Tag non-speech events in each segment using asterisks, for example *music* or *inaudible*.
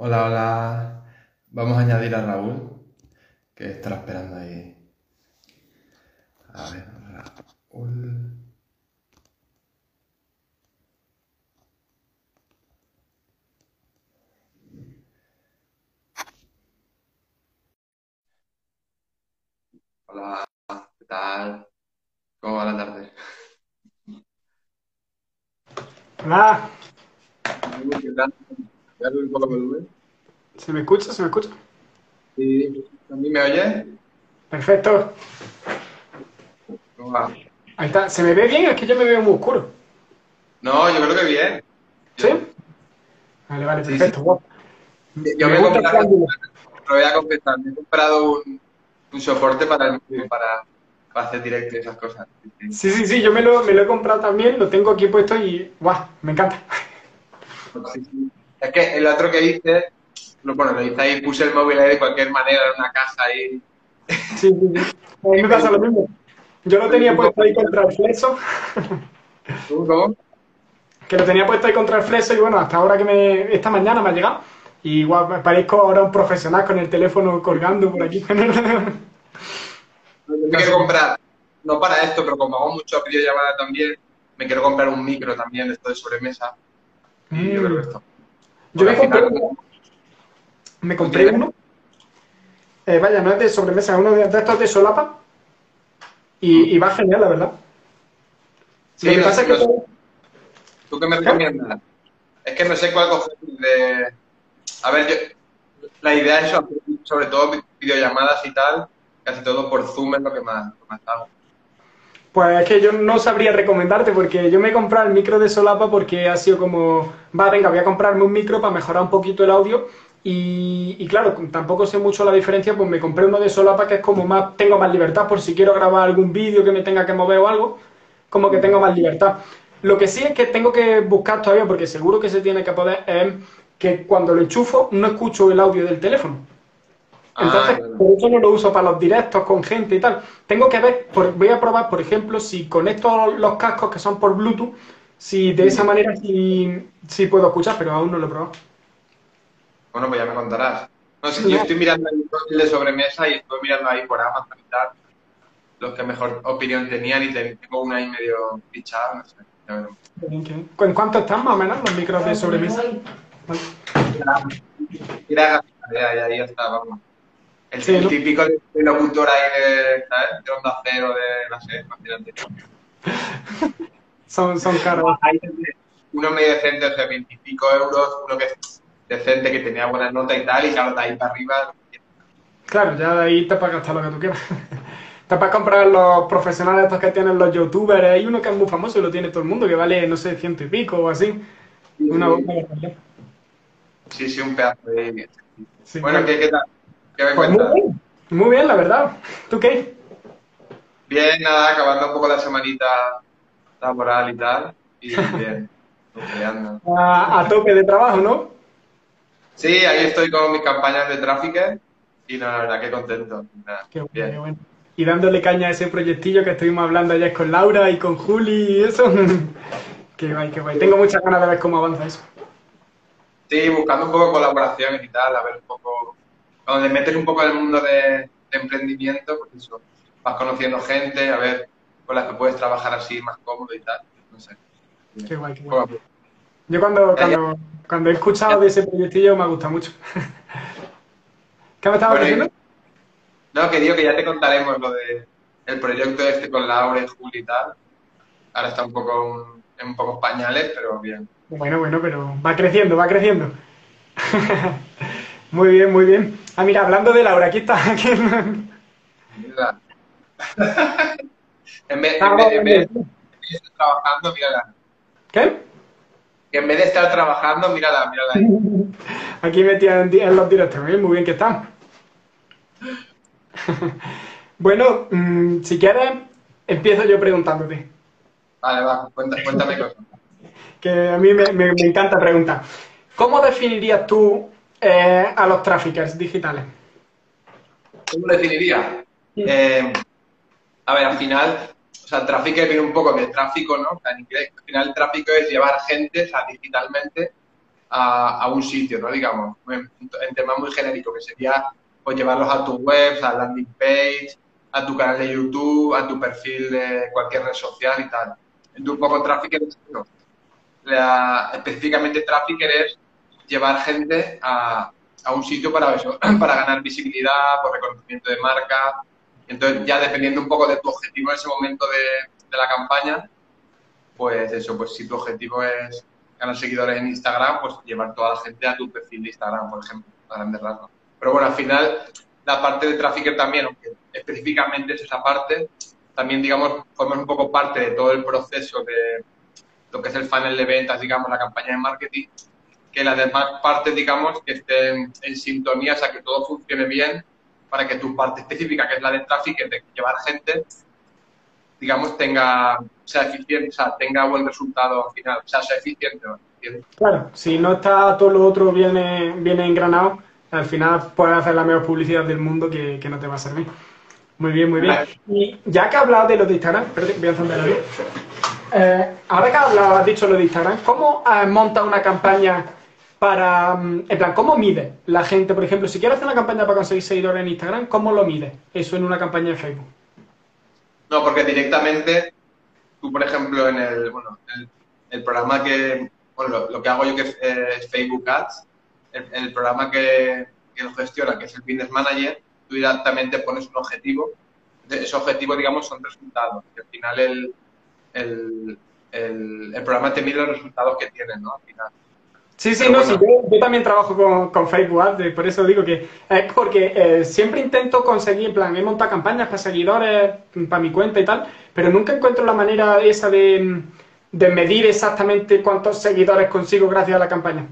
Hola, hola. Vamos a añadir a Raúl, que estará esperando ahí. A ver, Raúl. Hola, ¿qué tal? ¿Cómo va la tarde? Hola, ¿Qué tal? ¿Se me escucha? ¿Se me escucha? Sí. ¿A mí me oyes? Perfecto. Ahí está. ¿Se me ve bien? Es que yo me veo muy oscuro. No, yo creo que bien. ¿Sí? Vale, vale, perfecto. sí. Yo Me me gusta comprado, lo voy a confesar, me he comprado un, un soporte para para, para hacer directo y esas cosas. Sí, sí. Sí, yo me lo, me lo he comprado también, lo tengo aquí puesto y ¡guau! Me encanta. Sí, sí. Es que el otro que hice, bueno, lo hice ahí, puse el móvil ahí de cualquier manera en una caja ahí. Sí, sí, sí. A mí me pasa lo mismo. Yo lo tenía puesto ahí contra el fleso, ¿Cómo? ¿Cómo? que lo tenía puesto ahí contra el fleso y bueno, hasta ahora que me, esta mañana me ha llegado. Y igual me parezco ahora un profesional con el teléfono colgando por aquí. *laughs* Me quiero comprar, no para esto, pero como hago mucho videollamada también, me quiero comprar un micro también, esto de sobremesa. Y yo creo que esto. Yo me compré uno, me compré uno, eh, vaya, no es de sobremesa, es uno de, de estos de solapa. Y, y va genial, la verdad. Sí, Lo que pasa es que ¿Tú qué me recomiendas? Es que no sé cuál coger de... A ver, yo... La idea es sobre, sobre todo videollamadas y tal, casi todo por Zoom es lo que más, lo que más hago. Pues es que yo no sabría recomendarte porque yo me he comprado el micro de solapa porque ha sido como, va, venga, voy a comprarme un micro para mejorar un poquito el audio y, claro, tampoco sé mucho la diferencia, pues me compré uno de solapa que es como más, tengo más libertad por si quiero grabar algún vídeo que me tenga que mover o algo, como que tengo más libertad. Lo que sí es que tengo que buscar todavía, porque seguro que se tiene que poder, es que cuando lo enchufo no escucho el audio del teléfono. Ah, Entonces, claro. por eso no lo uso para los directos con gente y tal. Tengo que ver, por- voy a probar, por ejemplo, si conecto los cascos que son por Bluetooth, si de esa manera sí, sí puedo escuchar, pero aún no lo he probado. Bueno, pues ya me contarás. No sé, yo estoy mirando el perfil de sobremesa y estoy mirando ahí por Amazon y tal, los que mejor opinión tenían y te- tengo una ahí medio fichada, no sé. ya veremos. ¿En cuánto están más o menos los micros de sobremesa? Mira, ya, ya, ya está, vamos. El, Sí, el ¿no? típico de- de locutor ahí de, ¿sabes? De onda cero, de, no sé, imagínate. *laughs* Son, son caros. Hay uno medio decente, o sea, veintipico euros, uno que es decente, que tenía buena nota y tal, y claro, de ahí para arriba, Claro, ya de ahí te puedes gastar lo que tú quieras. *laughs* Te puedes comprar los profesionales estos que tienen los youtubers. Hay uno que es muy famoso y lo tiene todo el mundo, que vale, no sé, ciento y pico o así. Una, una barbaridad. sí, sí, un pedazo de... Sí, Bueno, claro. ¿qué, qué tal? ¿Qué me Pues muy bien, muy bien, la verdad. ¿Tú qué? Bien, nada, acabando un poco la semanita laboral y tal, y *laughs* bien. A, a tope de trabajo, ¿no? Sí, ahí estoy con mis campañas de tráfico y no, la verdad que contento. Nada, Qué bueno, bien. qué bueno. Y dándole caña a ese proyectillo que estuvimos hablando ayer con Laura y con Juli y eso. *laughs* Qué guay, qué guay. Tengo muchas ganas de ver cómo avanza eso. Sí, buscando un poco colaboraciones y tal, a ver un poco, cuando te metes un poco en el mundo de, de emprendimiento, pues eso, vas conociendo gente, a ver con las que puedes trabajar así más cómodo y tal, no sé. Qué guay, qué guay. Bueno, Yo cuando, cuando, cuando he escuchado de ese proyectillo me ha gustado mucho. *laughs* ¿Qué me estabas Bueno, y- diciendo? no, que digo que ya te contaremos lo de el proyecto este con Laura y Juli y tal. Ahora está un poco en un poco pañales, pero bien. Bueno, bueno, pero va creciendo, va creciendo. *laughs* Muy bien, muy bien. Ah, mira, hablando de Laura, aquí está. aquí- Mira. en vez, Ah, en vez- en vez bien. de estar trabajando, mírala. ¿Qué? Que en vez de estar trabajando, mírala, mírala ahí. *laughs* Aquí metida en, los directos. Bien, muy bien que están. *laughs* Bueno, mm, si quieres, empiezo yo preguntándote. Vale, va, cuenta- cuéntame cosas. *laughs* Que a mí me, me- me encanta preguntar. ¿Cómo definirías tú eh, a los traffickers digitales? ¿Cómo lo definiría? Eh, a ver, al final, o sea, el tráfico viene un poco del tráfico, ¿no? O sea, en inglés, al final el tráfico es llevar gente, o sea, digitalmente, a, a un sitio, ¿no? Digamos, en, en temas muy genéricos, que sería pues llevarlos a tu web, a landing page, a tu canal de YouTube, a tu perfil de cualquier red social y tal. Entonces, un poco Trafficker es eso. La, específicamente Trafficker es llevar gente a, a un sitio para eso, *clears throat* para ganar visibilidad, por reconocimiento de marca. Entonces, ya dependiendo un poco de tu objetivo en ese momento de, de la campaña, pues eso, pues si tu objetivo es ganar seguidores en Instagram, pues llevar toda la gente a tu perfil de Instagram, por ejemplo, a grandes rasgos. Pero bueno, al final, la parte de Trafficker también, aunque específicamente es esa parte, también, digamos, formas un poco parte de todo el proceso de lo que es el funnel de ventas, digamos, la campaña de marketing, que las demás partes, digamos, que estén en sintonía, o sea, que todo funcione bien para que tu parte específica, que es la de Trafficker, de llevar gente, digamos, tenga, sea eficiente, o sea, tenga buen resultado al final, o sea, sea eficiente. ¿entiendes? Claro, si no está todo lo otro viene, viene engranado, al final puedes hacer la mejor publicidad del mundo que, que no te va a servir. Muy bien, muy bien. Y ya que has hablado de los de Instagram, perdón, voy a encender la luz. Eh, ahora que has, hablado, has dicho lo de Instagram, ¿cómo eh, monta una campaña para, mm, en plan, cómo mide la gente, por ejemplo, si quieres hacer una campaña para conseguir seguidores en Instagram, ¿cómo lo mide eso en una campaña de Facebook? No, porque directamente, tú, por ejemplo, en el, bueno, el, programa que, bueno, lo, lo, que hago yo que es, eh, Facebook Ads, el, el programa que, que, lo gestiona, que es el Business Manager, tú directamente pones un objetivo. Ese objetivo, digamos, son resultados. Y al final el, el programa te mide los resultados que tienes, ¿no? Al final. Sí, sí, Pero no, bueno. sí yo, yo, también trabajo con, con, Facebook Ads, por eso digo que es porque eh, siempre intento conseguir, en plan, he montado campañas para seguidores, para mi cuenta y tal, pero nunca encuentro la manera esa de, de medir exactamente cuántos seguidores consigo gracias a la campaña.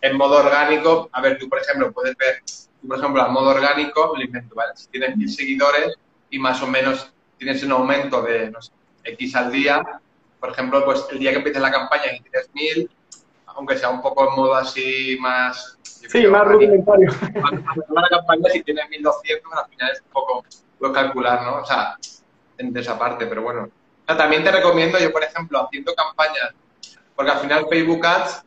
En modo orgánico, a ver, tú por ejemplo puedes ver, tú por ejemplo, a modo orgánico, lo invento, ¿vale? Si tienes mil seguidores y más o menos tienes un aumento de, no sé, X al día, por ejemplo, pues el día que empieces la campaña y tienes mil, aunque sea un poco en modo así más... Sí, más rudimentario. *laughs* la campaña, si tienes 1200, al final es un poco, puedes calcular, ¿no? O sea, de esa parte, pero bueno. O sea, también te recomiendo, yo por ejemplo, haciendo campañas, porque al final Facebook Ads,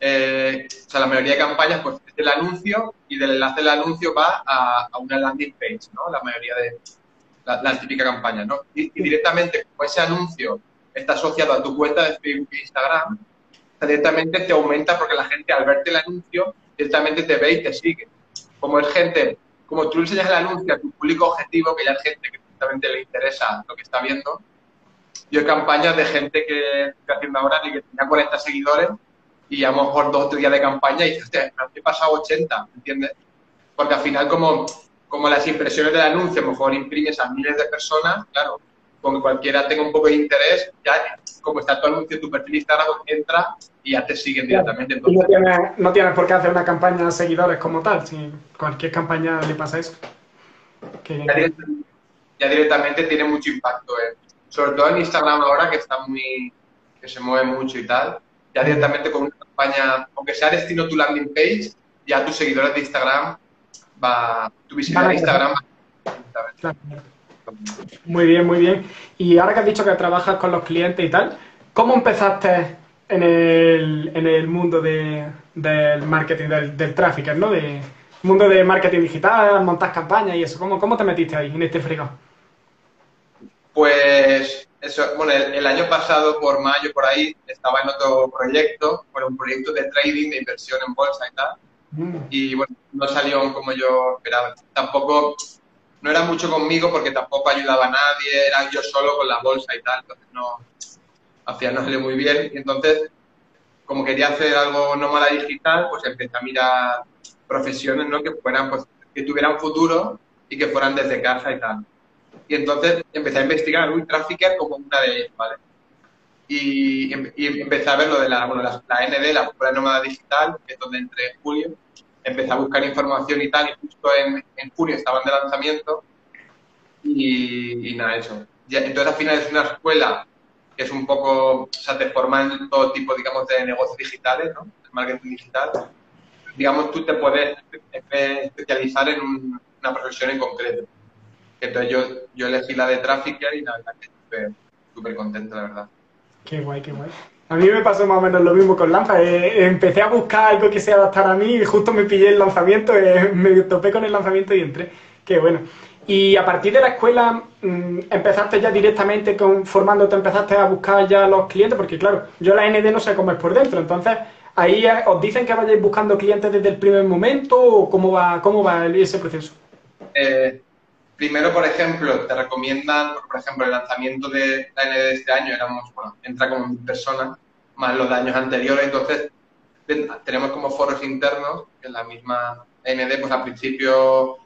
eh, o sea, la mayoría de campañas, pues es el anuncio y del enlace del anuncio va a, a una landing page, ¿no? La mayoría de la, la típica campaña, ¿no? Y, y directamente, como ese anuncio está asociado a tu cuenta de Facebook e Instagram, directamente te aumenta porque la gente al verte el anuncio directamente te ve y te sigue. Como es gente, como tú enseñas el anuncio a tu público objetivo, que ya es gente que directamente le interesa lo que está viendo, yo he campañas de gente que estoy haciendo ahora y que tenía 40 seguidores y a lo mejor dos o tres días de campaña y dices, he pasado 80, ¿entiendes? Porque al final como, como las impresiones del anuncio a lo mejor imprimes a miles de personas, claro, con que cualquiera tenga un poco de interés, ya como está tu anuncio, tu perfil Instagram, entra y ya te siguen directamente. Entonces, no, tienes, no tienes por qué hacer una campaña de seguidores como tal, si cualquier campaña le pasa eso. Que... Ya, directamente, ya, directamente, tiene mucho impacto, eh. sobre todo en Instagram ahora que está muy, que se mueve mucho y tal, ya directamente con una campaña, aunque sea destino tu landing page, ya tus seguidores de Instagram va, tu visibilidad de Instagram va claro. Muy bien, muy bien. Y ahora que has dicho que trabajas con los clientes y tal, ¿cómo empezaste en el, en el mundo de, del marketing, del, del tráfico, ¿no? De mundo de marketing digital, montar campañas y eso. ¿Cómo, cómo te metiste ahí, en este fregado? Pues, eso, bueno, el, el, año pasado, por mayo, por ahí, estaba en otro proyecto, bueno, un proyecto de trading, de inversión en bolsa y tal. Mm. Y bueno, no salió como yo esperaba. Tampoco no era mucho conmigo porque tampoco ayudaba a nadie, era yo solo con la bolsa y tal, entonces no, final no muy bien. Y entonces, como quería hacer algo nómada digital, pues empecé a mirar profesiones, ¿no? Que fueran, pues, que tuvieran futuro y que fueran desde casa y tal. Y entonces empecé a investigar un trafficker como una de ellas, ¿vale? Y, y, empecé a ver lo de la, bueno, la, ND, la Nómada Digital, que es donde entré en julio, empecé a buscar información y tal, y justo en, en junio estaban de lanzamiento y, y, nada, eso. Entonces al final es una escuela que es un poco, o sea, te forman todo tipo, digamos, de negocios digitales, ¿no? El marketing digital. Digamos, tú te puedes especializar en un, una profesión en concreto. Entonces yo, yo elegí la de Trafficker y la verdad que súper contento, la verdad. Qué guay, qué guay. A mí me pasó más o menos lo mismo con Lanza. Eh, empecé a buscar algo que se adaptara a mí y justo me pillé el lanzamiento, eh, *laughs* me topé con el lanzamiento y entré. Qué bueno. Y a partir de la escuela, mm, empezaste ya directamente con, formándote, empezaste a buscar ya los clientes, porque claro, yo la ND no sé cómo es por dentro, entonces ahí eh, os dicen que vayáis buscando clientes desde el primer momento o cómo va, cómo va ese proceso. Eh, primero, por ejemplo, te recomiendan, por ejemplo, el lanzamiento de la ND de este año éramos, bueno, entra como mil personas, más los años anteriores, entonces tenemos como foros internos en la misma ND, pues al principio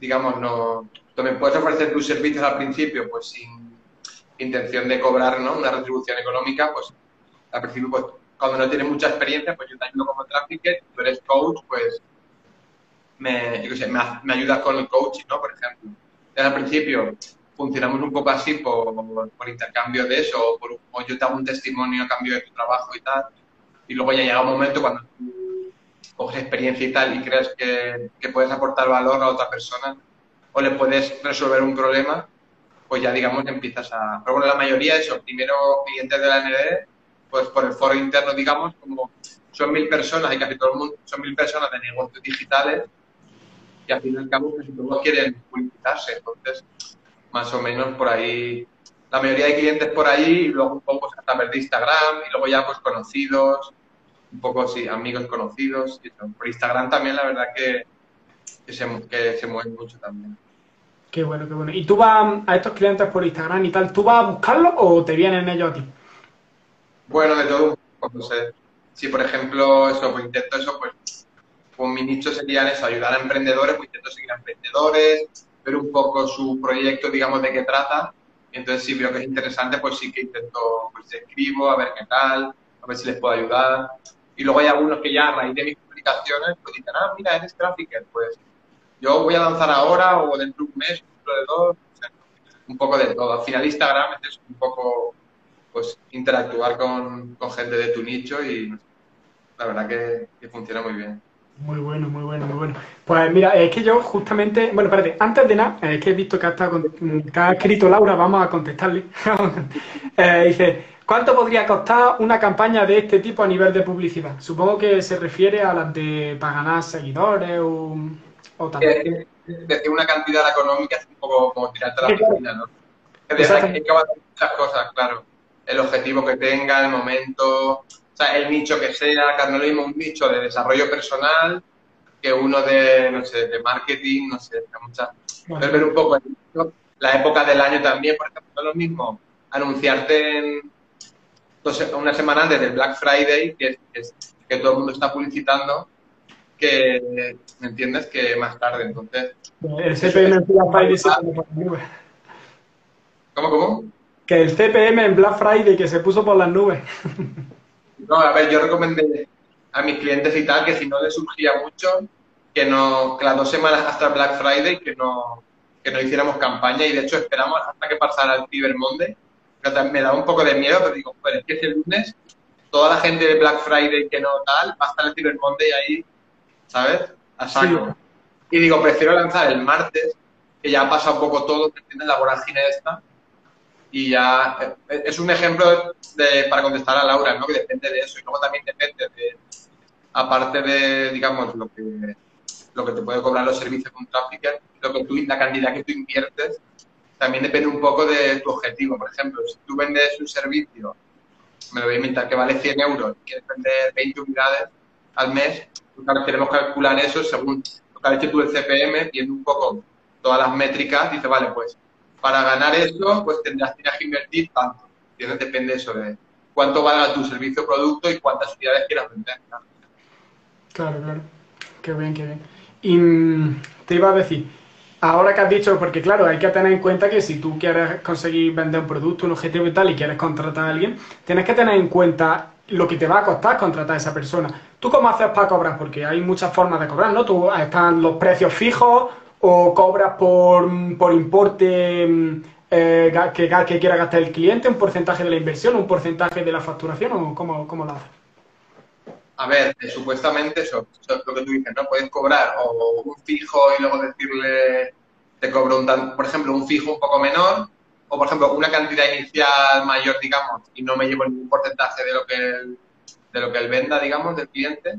digamos, no, me puedes ofrecer tus servicios al principio, pues sin intención de cobrar ¿no? una retribución económica, pues al principio, pues cuando no tienes mucha experiencia, pues yo te ayudo como trafficker, tú eres coach, pues me, sé, me, ayudas con el coaching, ¿no? Por ejemplo. Entonces, al principio funcionamos un poco así por, intercambio de eso, o, yo te hago un testimonio a cambio de tu trabajo y tal, y luego ya llega un momento cuando tú coges experiencia y tal y crees que, puedes aportar valor a otra persona o le puedes resolver un problema, pues ya digamos empiezas a... Pero bueno, la mayoría de eso, primero clientes de la ND, pues por el foro interno, digamos, como son mil personas y casi todo el mundo son mil personas de negocios digitales y al fin y al cabo casi todos quieren publicitarse, entonces más o menos por ahí la mayoría de clientes por ahí y luego un poco pues, hasta ver de Instagram y luego ya pues conocidos un poco, sí, amigos conocidos. Por Instagram también, la verdad que, que, se, que se mueven mucho también. Qué bueno, qué bueno. ¿Y tú vas a estos clientes por Instagram y tal, tú vas a buscarlos o te vienen ellos a ti? Bueno, de todo no sé. Si, por ejemplo, eso, pues intento eso, pues, con mi nicho sería eso, ayudar a emprendedores, pues intento seguir a emprendedores, ver un poco su proyecto, digamos, de qué trata. Entonces, si veo que es interesante, pues sí que intento, pues escribo, a ver qué tal, a ver si les puedo ayudar. Y luego hay algunos que ya a raíz de mis publicaciones pues dicen, ah, mira, eres trafficker, pues yo voy a lanzar ahora o dentro de un mes, dentro de dos, un poco de todo. Al final Instagram es un poco pues interactuar con, con gente de tu nicho y la verdad que, funciona muy bien. Muy bueno, muy bueno, muy bueno. Pues mira, es que yo justamente, bueno, espérate, antes de nada, es que he visto que ha, estado, que ha escrito Laura, vamos a contestarle. *laughs* eh, dice, ¿Cuánto podría costar una campaña de este tipo a nivel de publicidad? Supongo que se refiere a las de para ganar seguidores o, o también. Decir una cantidad económica es un poco como tirarte la piscina, ¿no? Es hay que hacer muchas cosas, claro. El objetivo que tenga, el momento, sea, el nicho que sea, mismo un nicho de desarrollo personal que uno de, no sé, de marketing, no sé, muchas. Bueno. Ver un poco la época del año también, por ejemplo, no es lo mismo anunciarte en entonces, una semana antes del Black Friday, que, es, que todo el mundo está publicitando, que, ¿me entiendes? Que más tarde, entonces... El CPM en Black Friday se puso por las nubes. ¿Cómo, cómo? Que el CPM en Black Friday que se puso por las nubes. *laughs* No, a ver, yo recomendé a mis clientes y tal que si no les surgía mucho, que no, que las dos semanas hasta Black Friday que no, que no hiciéramos campaña y de hecho esperamos hasta que pasara el Cyber Monday me da un poco de miedo, pero digo, pues es que el lunes toda la gente de Black Friday que no tal, va a estar el Cyber Monday ahí, ¿sabes? A saco. Y digo, prefiero lanzar el martes, que ya ha pasado un poco todo, ¿entiendes? La vorágine esta. Y ya eh, es un ejemplo de, para contestar a Laura, ¿no? Que depende de eso. Y luego también depende de, aparte de, digamos, lo que, lo que te puede cobrar los servicios un trafficker, lo que la cantidad que tú inviertes también depende un poco de tu objetivo. Por ejemplo, si tú vendes un servicio, me lo voy a inventar, que vale 100 euros y quieres vender 20 unidades al mes, pues claro, queremos calcular eso según lo que has hecho tú el CPM, viendo un poco todas las métricas, dice, vale, pues para ganar eso, pues tendrás, que invertir tanto. ¿Entiendes? Depende eso de cuánto valga tu servicio o producto y cuántas unidades quieras vender. Claro, claro. Qué bien, qué bien. Y mm, te iba a decir, Ahora que has dicho, porque claro, hay que tener en cuenta que si tú quieres conseguir vender un producto, un objetivo y tal, y quieres contratar a alguien, tienes que tener en cuenta lo que te va a costar contratar a esa persona. ¿Tú cómo haces para cobrar? Porque hay muchas formas de cobrar, ¿no? Tú están los precios fijos o cobras por, por importe eh, que, que, quiera gastar el cliente, un porcentaje de la inversión, un porcentaje de la facturación, o cómo, cómo lo haces? A ver, eh, supuestamente eso, eso, es lo que tú dices, ¿no? Puedes cobrar o un fijo y luego decirle, te cobro un por ejemplo, un fijo un poco menor o por ejemplo, una cantidad inicial mayor, digamos, y no me llevo ningún porcentaje de lo que él, de lo que él venda, digamos, del cliente,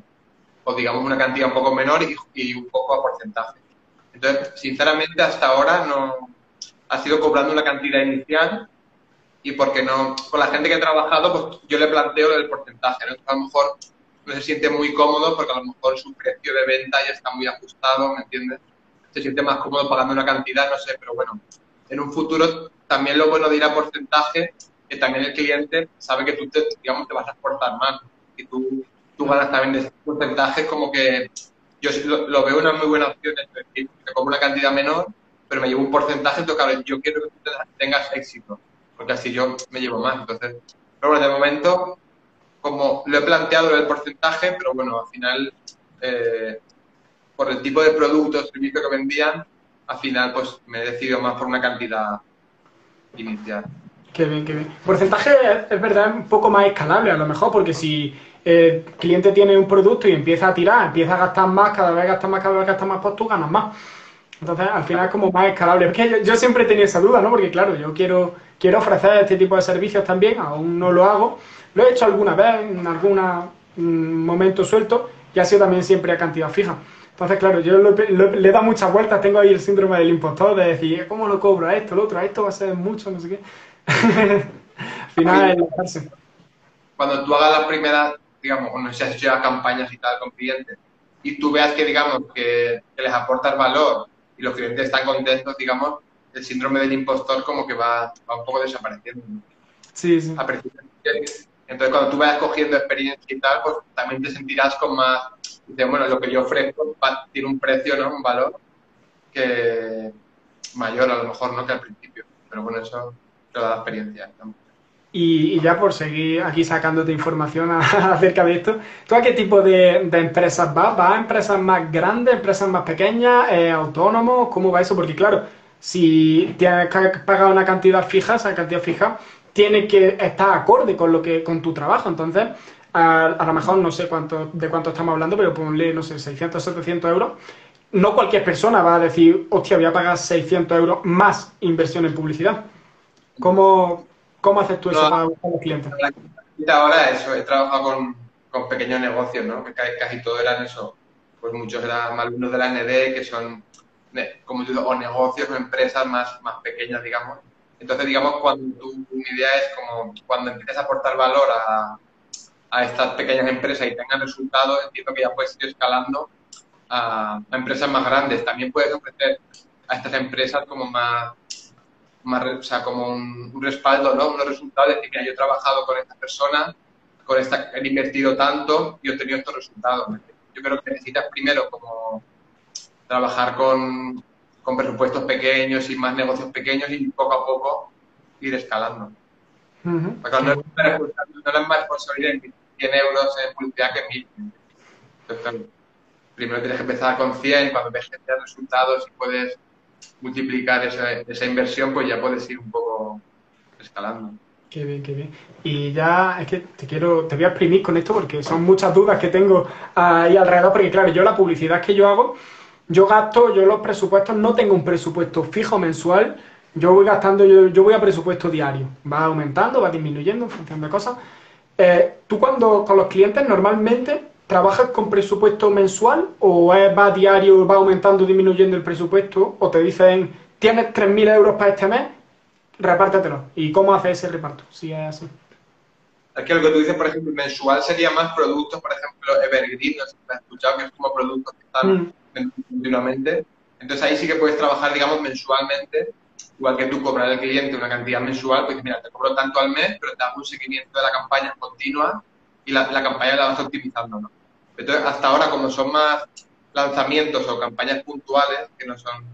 o digamos una cantidad un poco menor y, un poco a porcentaje. Entonces, sinceramente, hasta ahora no ha sido cobrando una cantidad inicial y porque no, con la gente que he trabajado, pues yo le planteo el porcentaje, ¿no? a lo mejor no se siente muy cómodo porque a lo mejor su precio de venta ya está muy ajustado, ¿me entiendes? Se siente más cómodo pagando una cantidad, no sé, pero bueno, en un futuro también lo bueno de ir a porcentaje, que también el cliente sabe que tú te, digamos, te vas a exportar más y tú, tú ganas también de ese porcentaje, como que yo lo, veo una muy buena opción, es decir, que como una cantidad menor, pero me llevo un porcentaje, entonces yo quiero que tú tengas éxito, porque así yo me llevo más. Entonces, pero bueno, de momento, como lo he planteado el porcentaje, pero bueno, al final, eh, por el tipo de producto o servicio que vendían, al final pues me he decidido más por una cantidad inicial. Qué bien, qué bien. Porcentaje es verdad un poco más escalable a lo mejor, porque si el cliente tiene un producto y empieza a tirar, empieza a gastar más, cada vez gastar más, cada vez gastar más, pues tú ganas más. Entonces, al final es como más escalable. Porque yo, yo, siempre he tenido esa duda, ¿no? Porque claro, yo quiero, quiero ofrecer este tipo de servicios también, aún no lo hago. Lo he hecho alguna vez, en algún mm, momento suelto, y ha sido también siempre a cantidad fija. Entonces, claro, yo le he dado muchas vueltas, tengo ahí el síndrome del impostor de decir, ¿cómo lo cobro a esto, lo otro? A esto va a ser mucho, no sé qué. *laughs* Al final es Cuando tú hagas las primeras, digamos, no sé si has hecho ya campañas y tal con clientes, y tú veas que, digamos, que, les aportas valor y los clientes están contentos, digamos, el síndrome del impostor como que va, va un poco desapareciendo. Sí, sí. Entonces, cuando tú vayas cogiendo experiencia y tal, pues también te sentirás con más bueno, lo que yo ofrezco tiene un precio, ¿no? Un valor que mayor a lo mejor, ¿no? Que al principio. Pero bueno, eso te da la experiencia. Y, ya por seguir aquí sacándote información *laughs* acerca de esto, ¿tú a qué tipo de, empresas vas? ¿Vas a empresas más grandes, empresas más pequeñas, eh, autónomos? ¿Cómo va eso? Porque claro, si tienes que pagar una cantidad fija, esa cantidad fija, tiene que estar acorde con lo que con tu trabajo. Entonces, a, lo mejor no sé cuánto, de cuánto estamos hablando, pero ponle, no sé, 600, 700 euros. No cualquier persona va a decir, hostia, voy a pagar 600 euros más inversión en publicidad. ¿Cómo, cómo haces tú eso para buscar los clientes? Ahora eso, he trabajado con, con pequeños negocios, ¿no? Que casi todo eran eso. Pues muchos eran alumnos de la ND que son, como digo, o negocios o empresas más, más pequeñas, digamos. Entonces, digamos, cuando tu, idea es como cuando empiezas a aportar valor a, a estas pequeñas empresas y tengan resultados, entiendo que ya puedes ir escalando a, empresas más grandes. También puedes ofrecer a estas empresas como más, más o sea, como un, respaldo, ¿no? Unos resultados, decir, que yo he trabajado con esta persona, con esta, he invertido tanto y he obtenido estos resultados. Yo creo que necesitas primero como trabajar con, con presupuestos pequeños y más negocios pequeños y poco a poco ir escalando. Porque no, es, más responsabilidad 100 euros en publicidad que 1000. Entonces, primero tienes que empezar con 100, cuando ves que te resultados y puedes multiplicar esa, esa inversión, pues ya puedes ir un poco escalando. Qué bien, qué bien. Y ya es que te quiero, te voy a exprimir con esto porque son muchas dudas que tengo ahí alrededor, porque claro, yo la publicidad que yo hago, yo gasto, yo los presupuestos, no tengo un presupuesto fijo mensual, yo voy gastando, yo, yo voy a presupuesto diario, va aumentando, va disminuyendo en función de cosas, eh, ¿Tú cuando con los clientes normalmente trabajas con presupuesto mensual o va diario, va aumentando, disminuyendo el presupuesto o te dicen tienes 3.000 euros para este mes, repártetelo? ¿Y cómo haces ese reparto? Si es así. Es que lo que tú dices, por ejemplo, mensual sería más productos, por ejemplo, Evergreen, no sé si has escuchado, que es como productos que están mm. continuamente. Entonces ahí sí que puedes trabajar, digamos, mensualmente igual que tú cobras al cliente una cantidad mensual, pues mira, te cobro tanto al mes, pero te hago un seguimiento de la campaña continua y la, campaña la vas optimizando, ¿no? Entonces, hasta ahora, como son más lanzamientos o campañas puntuales, que no son,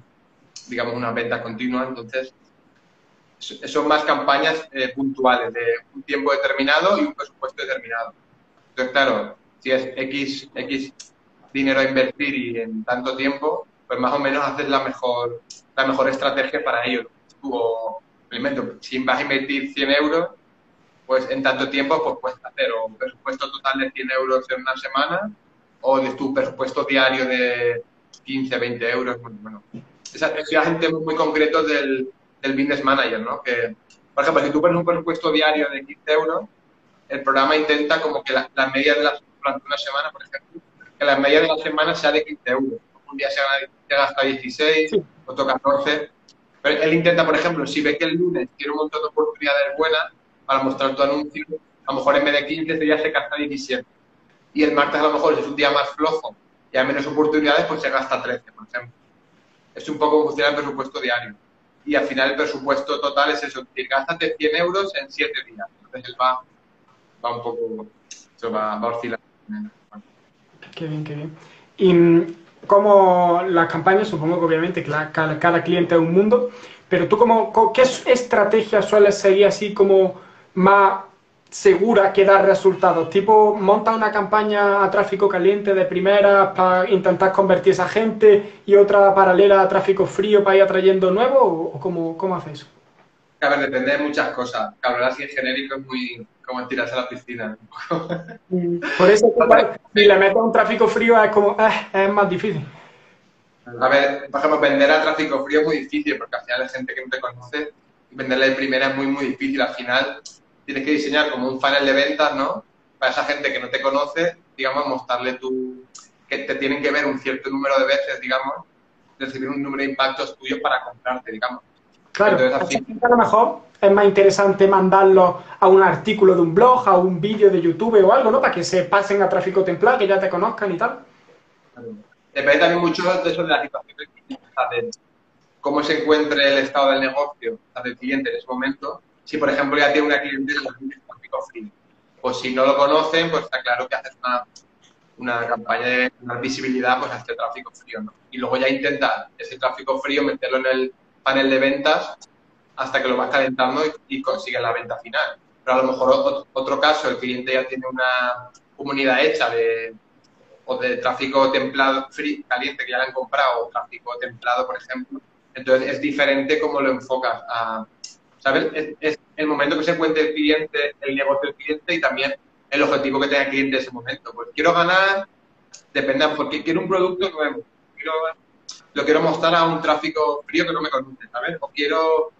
digamos, una venta continua, entonces son más campañas eh, puntuales de un tiempo determinado y un presupuesto determinado. Entonces, claro, si es X, X dinero a invertir y en tanto tiempo, pues más o menos haces la mejor, la mejor estrategia para ello o si vas a invertir 100 euros, pues en tanto tiempo pues puedes hacer un presupuesto total de 100 euros en una semana o de tu presupuesto diario de 15, 20 euros. Bueno. Esa, es muy concreto del, del business manager, ¿no? Que, por ejemplo, si tú pones un presupuesto diario de 15 euros, el programa intenta como que la, media de las, durante una semana, por ejemplo, que la media de la semana sea de 15 euros. Un día se, gasta 16, otro 14. Pero él intenta, por ejemplo, si ve que el lunes tiene un montón de oportunidades buenas para mostrar tu anuncio, a lo mejor en vez de 15 ese día se gasta 17. Y el martes a lo mejor es un día más flojo y hay menos oportunidades, pues se gasta 13, por ejemplo. Es un poco funciona el presupuesto diario. Y al final el presupuesto total es eso, que gástate 100 euros en 7 días. Entonces él va, va un poco, se va, va oscilando. Qué bien, qué bien. Y como las campañas, supongo que obviamente cada, cada, cliente es un mundo, pero tú como, ¿qué estrategia sueles seguir así como más segura que da resultados? Tipo, monta una campaña a tráfico caliente de primera para intentar convertir esa gente y otra paralela a tráfico frío para ir atrayendo nuevo o cómo, cómo haces eso? A ver, depende de muchas cosas. Hablar así en genérico es muy como tirarse a la piscina. Por eso, si le metes un tráfico frío es como, eh, es más difícil. A ver, por ejemplo, vender a tráfico frío es muy difícil porque al final hay gente que no te conoce y venderle de primera es muy, muy difícil. Al final tienes que diseñar como un funnel de ventas, ¿no? Para esa gente que no te conoce, digamos, mostrarle tu... que te tienen que ver un cierto número de veces, digamos, recibir un número de impactos tuyos para comprarte, digamos. Claro, a lo mejor es más interesante mandarlo a un artículo de un blog, a un vídeo de YouTube o algo, ¿no? Para que se pasen a tráfico templado, que ya te conozcan y tal. Depende también mucho de eso de la situación del cliente, de cómo se encuentre el estado del negocio del cliente en ese momento. Si, por ejemplo, ya tiene una clientela de tráfico frío, pues si no lo conocen, pues está claro que haces una, una campaña de dar visibilidad pues, a este tráfico frío, ¿no? Y luego ya intentar ese tráfico frío meterlo en el panel de ventas hasta que lo vas calentando y, consigues la venta final. Pero a lo mejor otro, caso, el cliente ya tiene una comunidad hecha de o de tráfico templado, free, caliente que ya le han comprado, o tráfico templado, por ejemplo. Entonces es diferente cómo lo enfocas a, ¿sabes? Es, el momento que se encuentre el cliente, el negocio del cliente y también el objetivo que tenga el cliente en ese momento. Pues quiero ganar, depende, porque quiero un producto nuevo, quiero lo quiero mostrar a un tráfico frío que no me conoce, ¿sabes? O quiero,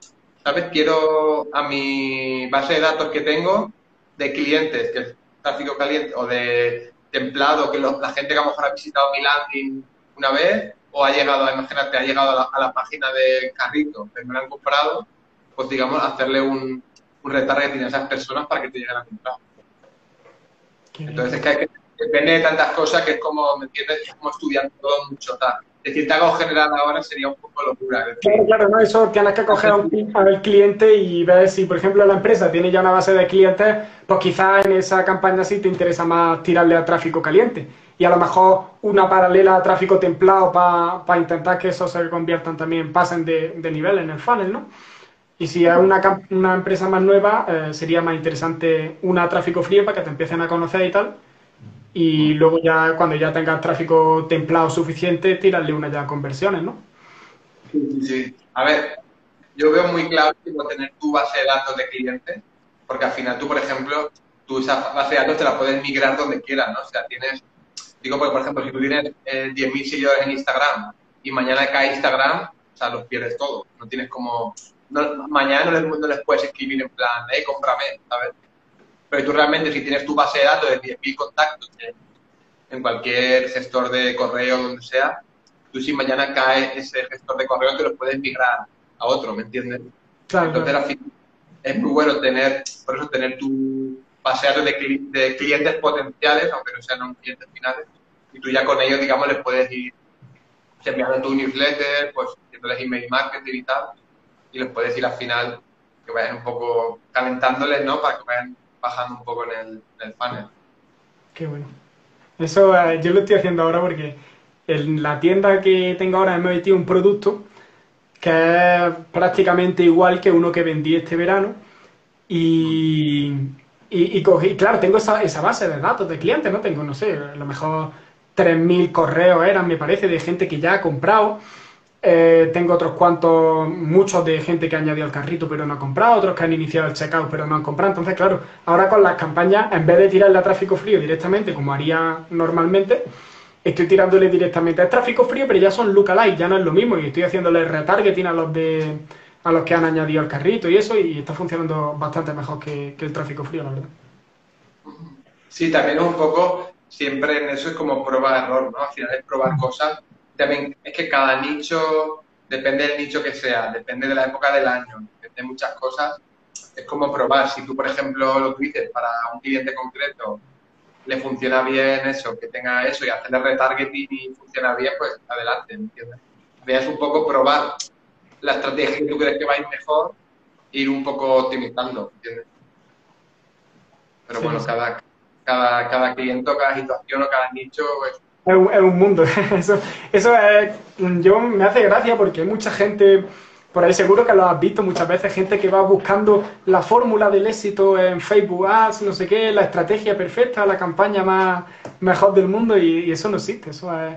¿sabes? Quiero a mi base de datos que tengo de clientes, que es tráfico caliente, o de templado, que la gente que a lo mejor ha visitado mi landing una vez, o ha llegado, imagínate, ha llegado a la, página de carrito que me lo han comprado, pues digamos, hacerle un, un retargeting a esas personas para que te lleguen a comprar. Entonces es que, hay que depende de tantas cosas que es como, ¿me entiendes? Es como estudiar todo mucho, tal decirte algo general ahora sería un poco locura. Claro, claro, no, eso tienes que coger al cliente y ver si, por ejemplo, la empresa tiene ya una base de clientes, pues quizás en esa campaña sí te interesa más tirarle a tráfico caliente. Y a lo mejor una paralela a tráfico templado para intentar que eso se conviertan también, pasen de, de nivel en el funnel, ¿no? Y si es una, una empresa más nueva, eh, sería más interesante una a tráfico frío para que te empiecen a conocer y tal y luego ya cuando ya tengas tráfico templado suficiente, tirarle una ya conversiones, ¿no? Sí, sí. A ver, yo veo muy claro tener tu base de datos de clientes, porque al final tú, por ejemplo, tú esa base de datos te la puedes migrar donde quieras, ¿no? O sea, tienes, digo, porque, por ejemplo, si tú tienes eh, 10.000 seguidores en Instagram y mañana cae Instagram, o sea, los pierdes todo. No tienes como, mañana no les, no les puedes escribir en plan, eh, cómprame, ¿sabes? Pero tú realmente, si tienes tu base de datos de 10.000 contactos en cualquier gestor de correo, donde sea, tú si mañana cae ese gestor de correo, te lo puedes migrar a otro, ¿me entiendes? Claro. Entonces, es muy bueno tener, por eso tener tu base de datos de, clientes potenciales, aunque no sean clientes finales, y tú ya con ellos, digamos, les puedes ir enviando tu newsletter, pues haciéndoles email marketing y tal, y les puedes ir al final que vayan un poco calentándoles, ¿no? Para que vayan bajando un poco en el, en funnel. Qué bueno. Eso eh, yo lo estoy haciendo ahora porque en la tienda que tengo ahora he metido un producto que es prácticamente igual que uno que vendí este verano y, y, cogí, claro, tengo esa, esa, base de datos de clientes, ¿no? Tengo, no sé, a lo mejor 3.000 correos eran, me parece, de gente que ya ha comprado eh, tengo otros cuantos, muchos de gente que ha añadido al carrito pero no ha comprado, otros que han iniciado el checkout pero no han comprado. Entonces, claro, ahora con las campañas, en vez de tirarle a tráfico frío directamente, como haría normalmente, estoy tirándole directamente a tráfico frío, pero ya son lookalike, ya no es lo mismo. Y estoy haciéndole retargeting a los de a los que han añadido al carrito y eso, y está funcionando bastante mejor que, el tráfico frío, la verdad. Sí, también un poco, siempre en eso es como prueba-error, ¿no? Al final es probar cosas. También es que cada nicho, depende del nicho que sea, depende de la época del año, depende de muchas cosas. Es como probar. Si tú, por ejemplo, lo que dices para un cliente concreto, le funciona bien eso, que tenga eso y hacerle retargeting y funciona bien, pues adelante, ¿me entiendes? Es un poco probar la estrategia que tú crees que va a ir mejor, ir un poco optimizando, ¿entiendes? Pero bueno, cada, cada, cada cliente, cada situación o cada nicho es es un, mundo. *laughs* Eso, eso es, yo me hace gracia porque hay mucha gente, por ahí seguro que lo has visto muchas veces, gente que va buscando la fórmula del éxito en Facebook Ads, no sé qué, la estrategia perfecta, la campaña más mejor del mundo y, eso no existe. Eso es,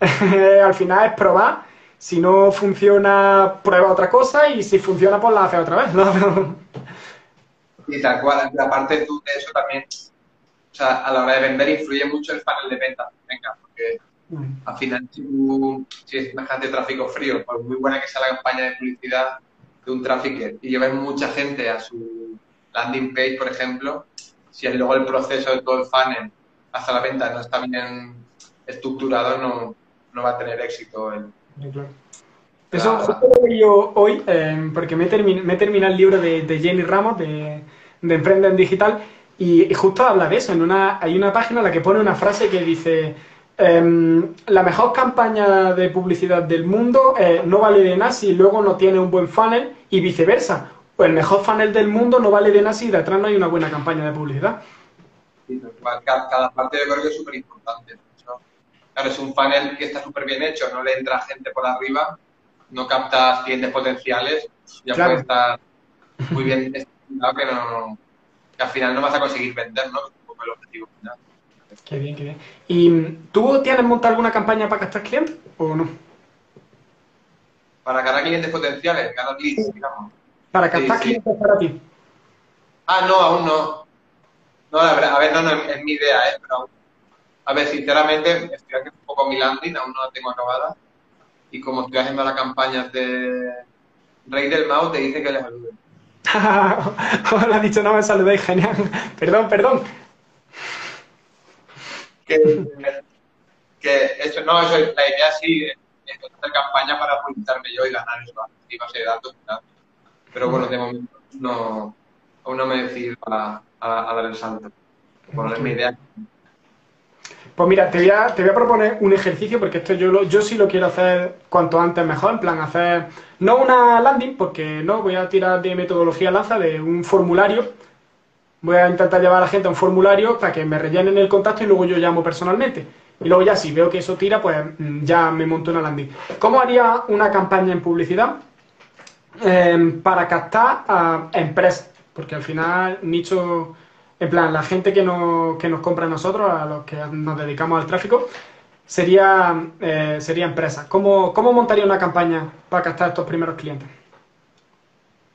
*laughs* al final es probar si no funciona, prueba otra cosa y si funciona, pues la hace otra vez. *laughs* Y tal cual, aparte tú de eso también, o sea, a la hora de vender influye mucho el panel de venta. Venga, porque al final si, tú, si es de tráfico frío, por muy buena que sea la campaña de publicidad de un trafficker y lleves mucha gente a su landing page, por ejemplo, si luego el proceso de todo el funnel hasta la venta no está bien estructurado, no, no va a tener éxito el, eso justo lo yo hoy, em, porque me, he terminado el libro de, Jenny Ramos, de, de Emprende en Digital, y, justo habla de eso. En una, hay una página en la que pone una frase que dice: em, La mejor campaña de publicidad del mundo eh, no vale de nada si luego no tiene un buen funnel, y viceversa. O el mejor funnel del mundo no vale de nada si detrás no hay una buena campaña de publicidad. cada, parte de creo que es súper importante. Claro, es un funnel que está súper bien hecho, no le entra gente por arriba, no captas clientes potenciales, ya puede estar muy bien *laughs* estimado que, no, que al final no vas a conseguir vender, ¿no? Es un poco el objetivo final. Qué bien, qué bien. ¿Y tú tienes montado alguna campaña para captar clientes o no? Para ganar clientes potenciales, ganar leads, digamos. Para captar clientes para ti. Ah, no, aún no. No, a ver, no, no, es mi idea, ¿eh? Pero aún a ver, sinceramente, estoy haciendo un poco mi landing, aún no la tengo acabada. Y como estoy haciendo la campaña de Rey del Mouse, te dice que le salude. *laughs* Hola, ha dicho no me saludéis, genial. perdón, perdón. Que, eso, no, eso, la idea sí es hacer campaña para publicitarme yo y ganar eso, y base de datos. Pero bueno, de momento no, aún no me he decidido a, dar el salto. Bueno, es mi idea pues mira, te voy, a, te voy a proponer un ejercicio porque esto yo, lo, yo sí lo quiero hacer cuanto antes mejor, en plan hacer, no una landing, porque no, voy a tirar de metodología lanza, de un formulario, voy a intentar llevar a la gente a un formulario para que me rellenen el contacto y luego yo llamo personalmente. Y luego ya si veo que eso tira, pues mm, ya me monto una landing. ¿Cómo haría una campaña en publicidad em, para captar a empresas? Porque al final, nicho en plan, la gente que, que nos compra a nosotros, a los que nos dedicamos al tráfico, sería, eh, sería empresa. ¿Cómo, ¿Cómo montaría una campaña para captar estos primeros clientes?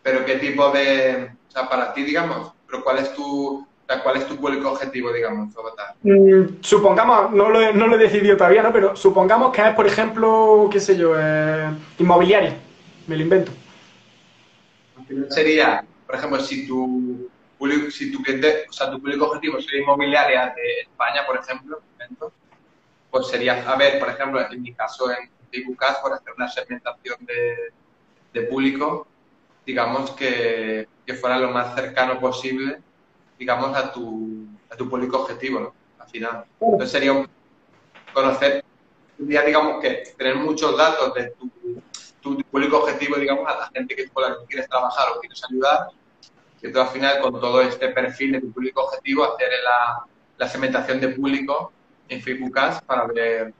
Pero qué tipo de, o sea, para ti, digamos, pero cuál es tu, cuál es tu público objetivo, digamos, mm, supongamos, no lo, no lo he decidido todavía, ¿no? Pero supongamos que es, por ejemplo, qué sé yo, eh, inmobiliaria, me lo invento. Sería, por ejemplo, si tu si tu cliente, o sea, tu público objetivo sería inmobiliaria de España, por ejemplo, pues sería, a ver, por ejemplo, en mi caso en Facebook por hacer una segmentación de, público, digamos que, fuera lo más cercano posible, digamos, a tu, a tu público objetivo, ¿no? Al final. Entonces sería un, conocer, digamos, que tener muchos datos de tu, tu, público objetivo, digamos, a la gente que, con la que quieres trabajar o quieres ayudar y tú al final con todo este perfil de tu público objetivo hacer la, la segmentación de público en Facebook Ads para ver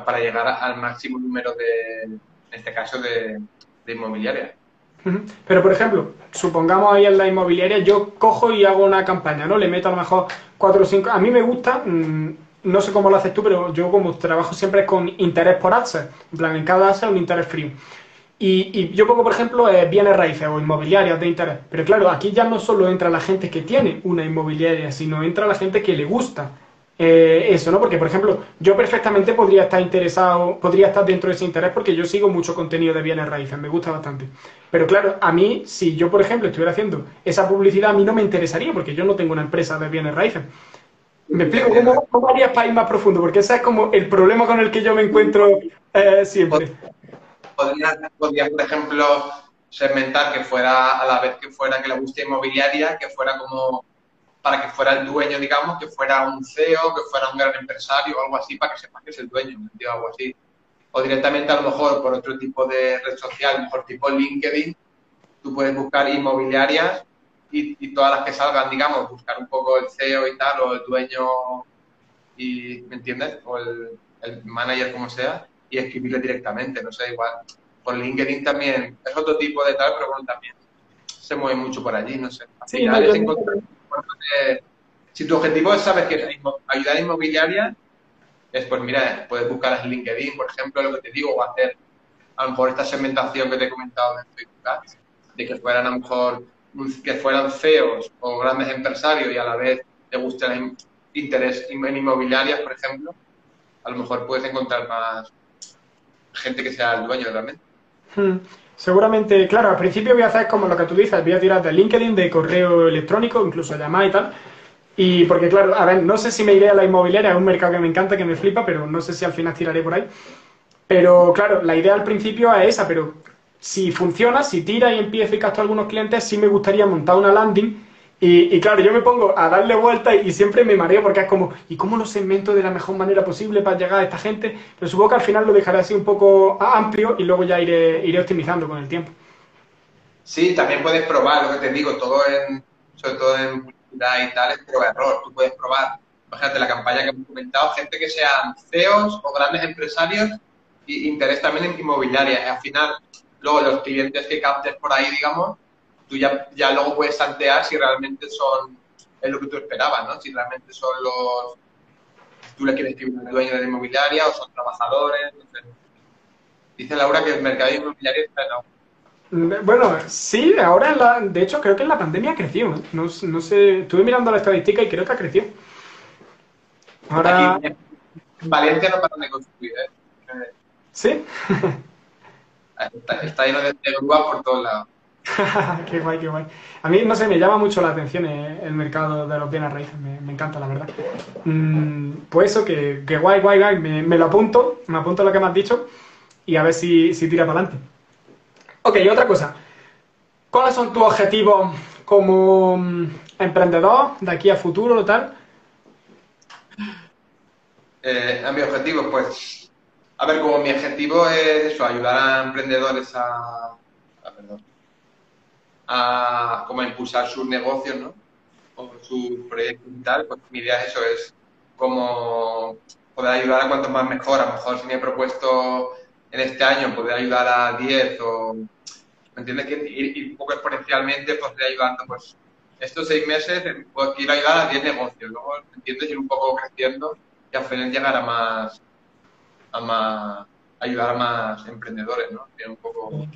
para llegar al máximo número de, en este caso, de, de inmobiliarias. Pero, por ejemplo, supongamos ahí en la inmobiliaria, yo cojo y hago una campaña, ¿no? Le meto a lo mejor cuatro o cinco... A mí me gusta, mm, no sé cómo lo haces tú, pero yo como trabajo siempre con interés por ads, en plan, en cada ads un interés frío. Y, yo pongo, por ejemplo, eh, bienes raíces o inmobiliarias de interés. Pero claro, aquí ya no solo entra la gente que tiene una inmobiliaria, sino entra la gente que le gusta eh, eso, ¿no? Porque, por ejemplo, yo perfectamente podría estar interesado, podría estar dentro de ese interés porque yo sigo mucho contenido de bienes raíces, me gusta bastante. Pero claro, a mí, si yo, por ejemplo, estuviera haciendo esa publicidad, a mí no me interesaría porque yo no tengo una empresa de bienes raíces. Me explico cómo, cómo harías para ir más profundo, porque ese es como el problema con el que yo me encuentro eh, siempre. Podrías, podría, por ejemplo, segmentar que fuera a la vez que fuera que le guste inmobiliaria, que fuera como para que fuera el dueño, digamos, que fuera un CEO, que fuera un gran empresario o algo así, para que sepa que es el dueño, algo así. O directamente, a lo mejor, por otro tipo de red social, mejor tipo LinkedIn, tú puedes buscar inmobiliarias y, todas las que salgan, digamos, buscar un poco el CEO y tal, o el dueño, y, ¿me entiendes? O el, el manager, como sea, y escribirle directamente, no sé, igual. Por LinkedIn también es otro tipo de tal, pero bueno, también se mueve mucho por allí, no sé. sí, si tu objetivo es, sabes, que ayudar a inmobiliaria, es pues mira, puedes buscar en LinkedIn, por ejemplo, lo que te digo, o hacer a lo mejor esta segmentación que te he comentado en Facebook de que fueran a lo mejor que fueran feos o grandes empresarios y a la vez te guste el interés en inmobiliarias, por ejemplo, a lo mejor puedes encontrar más gente que sea el dueño realmente. Hmm. Seguramente, claro, al principio voy a hacer como lo que tú dices, voy a tirar de LinkedIn, de correo electrónico, incluso llamar y tal. Y porque, claro, a ver, no sé si me iré a la inmobiliaria, es un mercado que me encanta, que me flipa, pero no sé si al final tiraré por ahí. Pero, claro, la idea al principio es esa, pero si funciona, si tira y empieza y capto a algunos clientes, sí me gustaría montar una landing y, claro, yo me pongo a darle vueltas y, siempre me mareo porque es como, ¿y cómo lo segmento de la mejor manera posible para llegar a esta gente? Pero supongo que al final lo dejaré así un poco amplio y luego ya iré, iré optimizando con el tiempo. Sí, también puedes probar, lo que te digo, todo en, sobre todo en publicidad y tal, es prueba error. Tú puedes probar, imagínate la campaña que hemos comentado, gente que sean CEOs o grandes empresarios y interés también en inmobiliaria. Al final, luego los clientes que captes por ahí, digamos, tú ya, ya luego puedes tantear si realmente son, es lo que tú esperabas, ¿no? Si realmente son los, tú le quieres escribir al dueño de la inmobiliaria o son trabajadores, Dice Laura que el mercado inmobiliario está en mm, bueno, sí, ahora, la, de hecho, creo que en la pandemia creció. ¿eh? No, no, sé, estuve mirando la estadística y creo que ha crecido. Ahora... en Valencia no paran de construir, ¿eh? ¿Sí? *laughs* está, está, lleno de, de grúas por todos lados. *laughs* qué guay, qué guay. A mí, no sé, me llama mucho la atención eh, el mercado de los bienes raíces, me, encanta, la verdad. Mm, pues eso, que, guay, guay, guay, me, lo apunto, me apunto lo que me has dicho y a ver si, si tira para adelante. Ok, otra cosa. ¿Cuáles son tus objetivos como mm, emprendedor de aquí a futuro o tal? Eh, a mi objetivo, pues, a ver, como mi objetivo es eso, ayudar a emprendedores a, a perdón, a, como impulsar sus negocios, ¿no? O sus proyectos y tal, pues mi idea es eso, es como poder ayudar a cuanto más mejor. A lo mejor si me he propuesto en este año poder ayudar a 10 o, ¿me entiendes? Que ir, un poco exponencialmente, pues ir ayudando, pues estos seis meses pues, quiero ayudar a 10 negocios, luego, ¿me entiendes? Ir un poco creciendo y al final llegar a más, a más, ayudar a más emprendedores, ¿no? un poco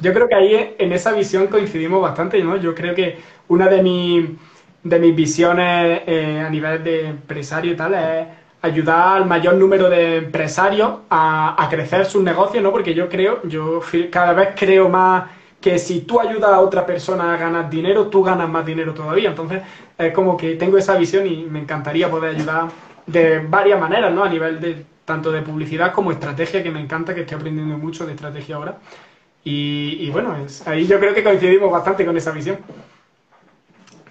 yo creo que ahí en esa visión coincidimos bastante, ¿no? Yo creo que una de, mi, de mis visiones eh, a nivel de empresario y tal es ayudar al mayor número de empresarios a, a crecer sus negocios, ¿no? Porque yo creo, yo cada vez creo más que si tú ayudas a otra persona a ganar dinero, tú ganas más dinero todavía. Entonces, es como que tengo esa visión y me encantaría poder ayudar de varias maneras, ¿no? A nivel de tanto de publicidad como estrategia, que me encanta, que estoy aprendiendo mucho de estrategia ahora. Y, bueno, ahí yo creo que coincidimos bastante con esa visión.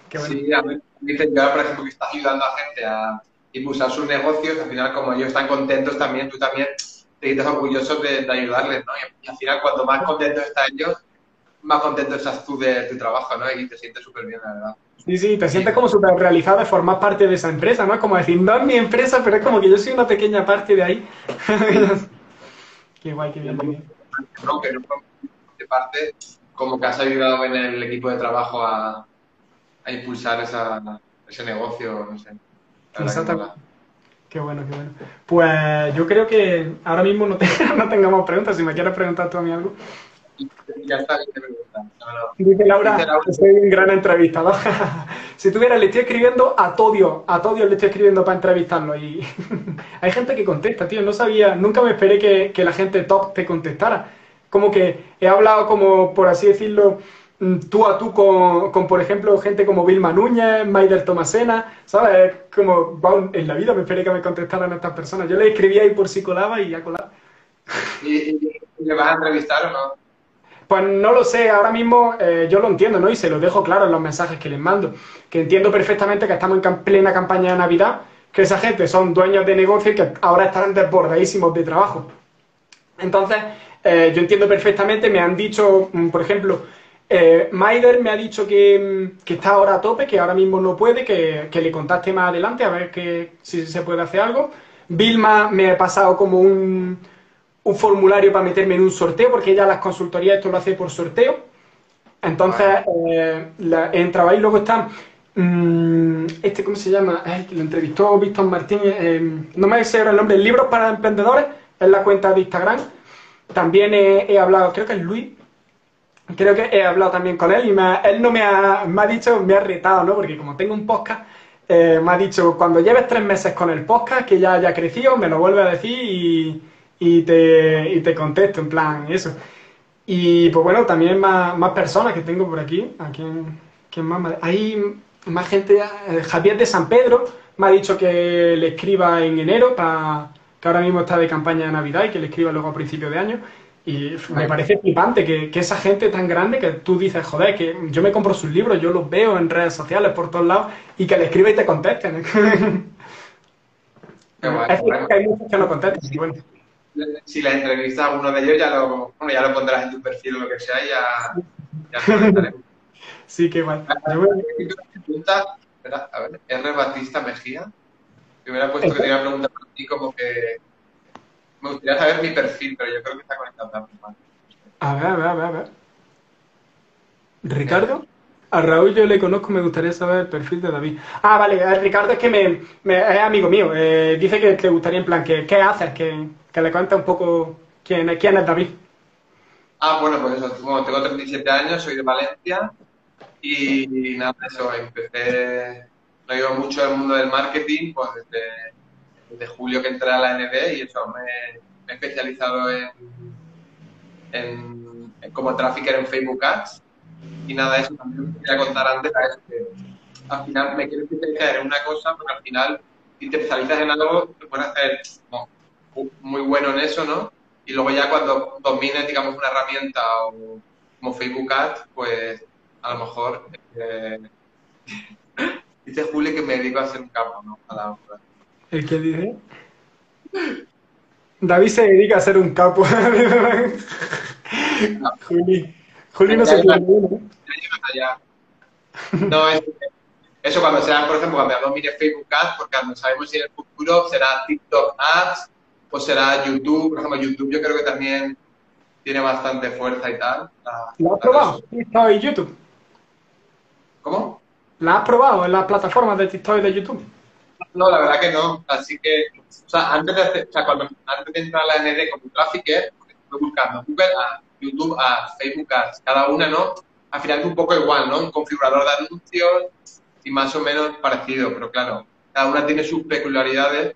Sí, a mí yo, por ejemplo, que estás ayudando a gente a impulsar sus negocios, al final, como ellos están contentos también, tú también te sientes orgulloso de, ayudarles, ¿no? Y, al final, cuanto más contentos están ellos, más contento estás tú de tu trabajo, ¿no? Y te sientes súper bien, la verdad. Sí, sí, te sientes como súper realizado de formar parte de esa empresa, ¿no? Como decir, no es mi empresa, pero es como que yo soy una pequeña parte de ahí. *laughs* qué guay, qué bien, qué bien. No, que no parte, como que has ayudado en el equipo de trabajo a, a impulsar esa, ese negocio, no sé. Exacto. Qué bueno, qué bueno. Pues yo creo que ahora mismo no, *laughs* no tengamos preguntas. Si me quieres preguntar tú a mí algo. ya está, Dice Laura, soy un gran entrevistador. *laughs* si tuviera, le estoy escribiendo a Todio, a Todio le estoy escribiendo para entrevistarlo. Y *laughs* hay gente que contesta, tío. No sabía, nunca me esperé que, que la gente top te contestara. Como que he hablado como, por así decirlo, mm, tú a tú con, con, por ejemplo, gente como Vilma Núñez, Maider Tomasena, ¿sabes? Como, en la vida me esperé que me contestaran estas personas. Yo le escribía ahí por si colaba y ya colaba. ¿Y, le vas a entrevistar o no? Pues no lo sé, ahora mismo eh, yo lo entiendo, ¿no? Y se lo dejo claro en los mensajes que les mando. Que entiendo perfectamente que estamos en plena campaña de Navidad, que esa gente son dueños de negocio y que ahora estarán desbordadísimos de trabajo. Entonces, eh, yo entiendo perfectamente, me han dicho, mm, por ejemplo, eh, Maider me ha dicho que, mm, que, está ahora a tope, que ahora mismo no puede, que, que le contacte más adelante a ver que, si se puede hacer algo. Vilma me ha pasado como un, un formulario para meterme en un sorteo, porque ella las consultorías esto lo hace por sorteo. Entonces, eh, entraba ahí, luego está, mm, este, ¿cómo se llama? que lo entrevistó Víctor Martínez, eh, no me sé ahora el nombre, Libros para Emprendedores, es la cuenta de Instagram. También he, hablado, creo que es Luis, creo que he hablado también con él y me él no me ha, me ha dicho, me ha retado, ¿no? Porque como tengo un podcast, eh, me ha dicho, cuando lleves tres meses con el podcast, que ya haya crecido, me lo vuelve a decir y y te, y te contesto, en plan, eso. Y pues bueno, también más, más personas que tengo por aquí. ¿A quién, más? Hay más gente. Eh, Javier de San Pedro me ha dicho que le escriba en enero, para que ahora mismo está de campaña de Navidad y que le escriba luego a principios de año. Y me parece flipante que, que, esa gente tan grande que tú dices, joder, que yo me compro sus libros, yo los veo en redes sociales por todos lados y que le escriba y te contesten. *laughs* Qué es que hay muchos que no contestan. Bueno si la entrevista a uno de ellos, ya lo, bueno, ya lo pondrás en tu perfil o lo que sea y ya, ya *laughs* Sí, qué mal. Pregunta, a ver, R. Batista Mejía, ha puesto que tenía una pregunta para ti como que me gustaría saber mi perfil, pero yo creo que está conectado también. A ver, a ver, a ver, a ver. ¿Ricardo? A Raúl yo le conozco, me gustaría saber el perfil de David. Ah, vale, eh, Ricardo es que me, es amigo mío. Eh, dice que te gustaría, en plan, que, ¿qué haces? Que, que le cuente un poco quién, quién es David. Ah, bueno, pues eso, tengo 37 años, soy de Valencia y, nada, eso, empecé, no ido mucho el mundo del marketing, pues desde, desde, julio que entré a la NB y eso, me, he especializado en, en, como trafficker en Facebook Ads y nada, eso también me quería contar antes, es que al final me quiero especializar en una cosa porque al final si te especializas en algo te puedes hacer muy bueno en eso, ¿no? Y luego ya cuando domines, digamos, una herramienta o, como Facebook Ads, pues a lo mejor eh, dice Juli que me dedico a hacer un capo, ¿no? A la ¿El qué dice? David se dedica a hacer un capo. *laughs* Juli. Juli no se puede No, es, eso cuando sea, por ejemplo, cuando domine Facebook Ads, porque no sabemos si en el futuro será TikTok Ads pues será YouTube, por ejemplo, YouTube yo creo que también tiene bastante fuerza y tal. ¿Lo has probado? TikTok y YouTube. ¿Cómo? ¿La has probado en las plataformas de TikTok y de YouTube? No, la verdad que no. Así que, o sea, antes de, hacer, o sea, cuando, antes de entrar a la ND como trafficker, estoy buscando Google, a YouTube, a Facebook Ads, cada una, ¿no? Al final es un poco igual, ¿no? Un configurador de anuncios y más o menos parecido, pero claro, cada una tiene sus peculiaridades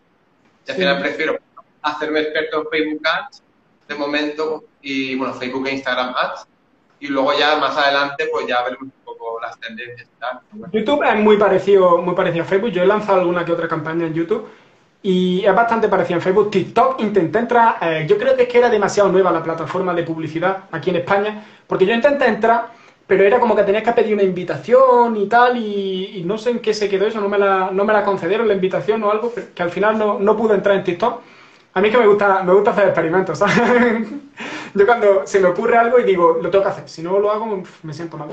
y al final prefiero hacerme experto en Facebook Ads de momento y bueno, Facebook e Instagram Ads y luego ya más adelante pues ya veremos un poco las tendencias y tal. YouTube es muy parecido, muy parecido a Facebook. Yo he lanzado alguna que otra campaña en YouTube y es bastante parecido a Facebook. TikTok intenté entrar, eh, yo creo que era demasiado nueva la plataforma de publicidad aquí en España, porque yo intenté entrar, pero era como que tenías que pedir una invitación y tal, y, no sé en qué se quedó eso, no me la, no me la concedieron la invitación o algo, que al final no, no pude entrar en TikTok. A mí es que me gusta, me gusta hacer experimentos, ¿sabes? *laughs* Yo cuando se me ocurre algo y digo, lo tengo que hacer, si no lo hago, me siento mal.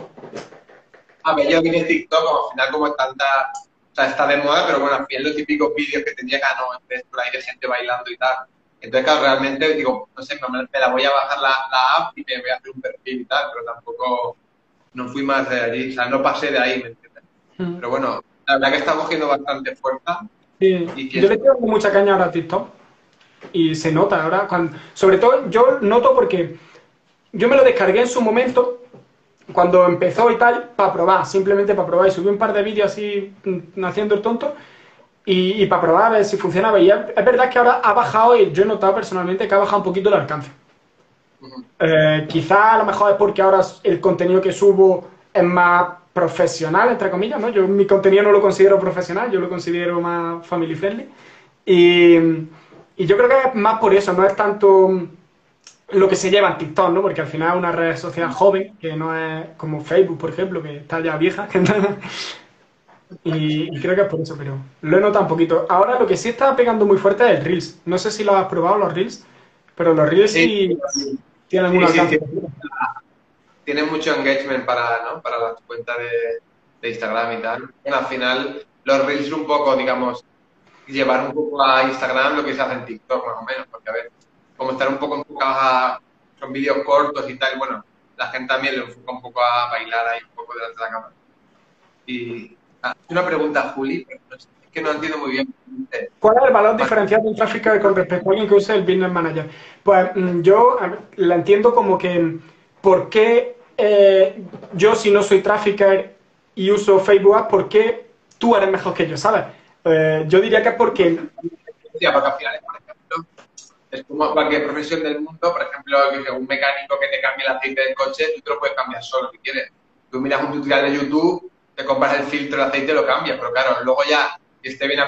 A ver, yo vine TikTok, al final como tanta, o sea, está de moda, pero bueno, al final los típicos vídeos que tendría que no, en por ahí de gente bailando y tal. Entonces, claro, realmente digo, no sé, me, la voy a bajar la, la, app y me voy a hacer un perfil y tal, pero tampoco, no fui más de allí, o sea, no pasé de ahí, ¿me entiendes? Mm. Pero bueno, la verdad que está cogiendo bastante fuerza. Sí. Y Yo le tengo mucha caña ahora a TikTok y se nota ahora, cuando, sobre todo yo noto porque yo me lo descargué en su momento, cuando empezó y tal, para probar, simplemente para probar. Y subí un par de vídeos así mm, haciendo el tonto y, para probar a ver si funcionaba. Y es, verdad que ahora ha bajado, y yo he notado personalmente que ha bajado un poquito el alcance. Eh, quizá a lo mejor es porque ahora el contenido que subo es más profesional, entre comillas, ¿no? Yo mi contenido no lo considero profesional, yo lo considero más family friendly. Y, y yo creo que es más por eso, no es tanto lo que se lleva en TikTok, ¿no? Porque al final es una red social joven, que no es como Facebook, por ejemplo, que está ya vieja. *laughs* y, creo que es por eso, pero lo he notado un poquito. Ahora lo que sí está pegando muy fuerte es el Reels. No sé si lo has probado, los Reels, pero los Reels sí, tienen una sí, Tienen mucho engagement para, ¿no? para las cuentas de, Instagram y tal. al final, los Reels un poco, digamos, llevar un poco a Instagram lo que se hace en TikTok, más o menos, porque a ver como estar un poco enfocados a son vídeos cortos y tal, bueno, la gente también le enfoca un poco a bailar ahí un poco delante de la cámara. Y ah, una pregunta, Juli, es que no entiendo muy bien. ¿Cuál es el valor diferencial de un Trafficker con respecto a alguien que use el Business Manager? Pues mm, yo la entiendo como que, ¿por qué eh, yo si no soy Trafficker y uso Facebook ¿por qué tú eres mejor que yo, sabes? Eh, yo diría que porque... Porque al final es como cualquier profesión del mundo, por ejemplo, un mecánico que te cambie el aceite del coche, tú te lo puedes cambiar solo si quieres. Tú miras un tutorial de YouTube, te compras el filtro del aceite y lo cambias, pero claro, luego ya que esté bien,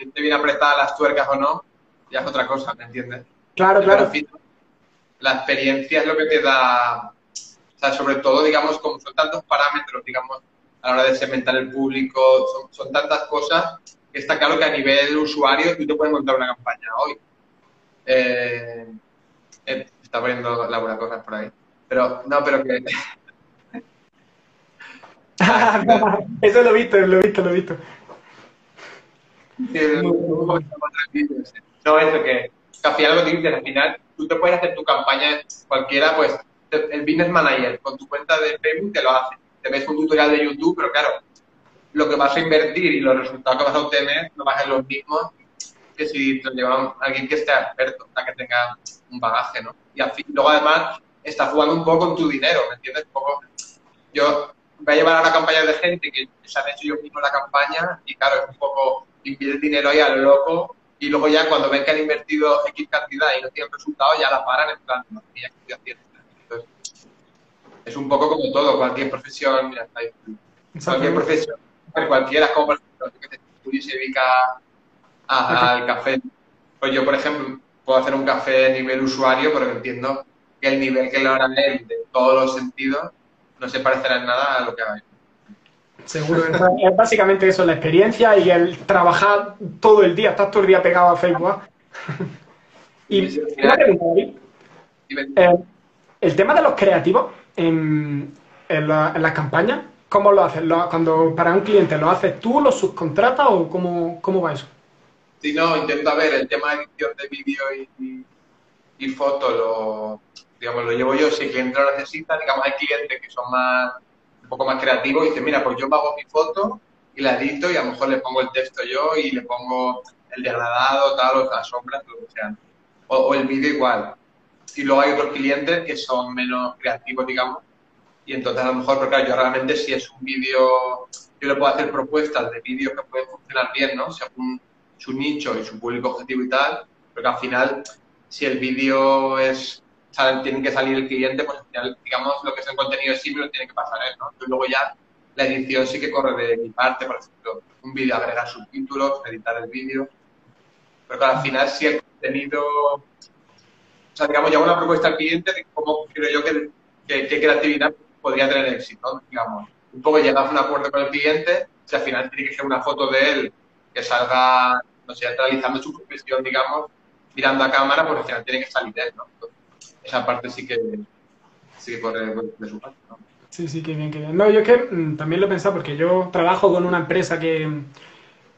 esté bien apretadas las tuercas o no, ya es otra cosa, ¿me entiendes? Claro, claro. la experiencia es lo que te da, o sea, sobre todo, digamos, como son tantos parámetros, digamos, a la hora de segmentar el público, son, son tantas cosas está claro que a nivel usuario tú te puedes montar una campaña hoy eh, eh, está poniendo Laura cosas por ahí. Pero, no, pero que. *laughs* Eso lo he visto, lo he visto, lo he visto. no, eso que, al final lo que dices, al final tú te puedes hacer tu campaña cualquiera, pues el business manager con tu cuenta de Facebook te lo hace. Te ves un tutorial de YouTube, pero claro, lo que vas a invertir y los resultados que vas a obtener no van a ser los mismos que si te lleva alguien que esté experto, que tenga un bagaje, ¿no? Y luego además está jugando un poco con tu dinero, ¿me entiendes? Un poco, yo voy a llevar a una campaña de gente que se han hecho yo mismo la campaña y claro, es un poco invierte dinero ahí a lo loco y luego ya cuando ven que han invertido X cantidad y no tienen resultado ya la paran en plan, no, mira, estoy haciendo. Entonces, es un poco como todo, cualquier profesión, mira, está ahí. Cualquier profesión, cualquiera, como por ejemplo, que se dedica al café. Pues yo, por ejemplo, puedo hacer un café a nivel usuario, pero entiendo que el nivel que lo hará él de todos los sentidos no se parecerá en nada a lo que haga Seguro, es básicamente eso, la experiencia y el trabajar todo el día, estar todo el día pegado a Facebook. y una pregunta, eh, el tema de los creativos en, en, las campañas, ¿cómo lo haces? cuando para un cliente lo haces tú, lo subcontratas o cómo, cómo va eso? Si no, intento ver el tema de edición de vídeo y, y, foto, lo, digamos, lo llevo yo. Si el cliente lo necesita, digamos, hay clientes que son más, un poco más creativos y dicen, mira, pues yo hago mi foto y la edito y a lo mejor le pongo el texto yo y le pongo el degradado, tal, o las sombras, lo que sea. O, el vídeo igual. Y luego hay otros clientes que son menos creativos, digamos, y entonces a lo mejor, porque yo realmente si es un vídeo, yo le puedo hacer propuestas de vídeos que pueden funcionar bien, ¿no? Según su nicho y su público objetivo y tal, porque al final, si el vídeo es, tiene que salir el cliente, pues al final, digamos, lo que es el contenido es simple lo tiene que pasar él, ¿no? Y luego ya la edición sí que corre de mi parte, por ejemplo, un vídeo, agregar subtítulos, editar el vídeo, pero al final, si el contenido, o sea, digamos, llevo una propuesta al cliente de cómo creo yo que, qué creatividad podría tener éxito, digamos. Un poco llegas a un acuerdo con el cliente, si al final tiene que ser una foto de él que salga, no sé, realizando su profesión, digamos, mirando a cámara, pues al final tiene que salir él, ¿no? esa parte sí que, sí que corre de su parte, ¿no? Sí, sí, qué bien, qué bien. No, yo es que mm, también lo he pensado porque yo trabajo con una empresa que,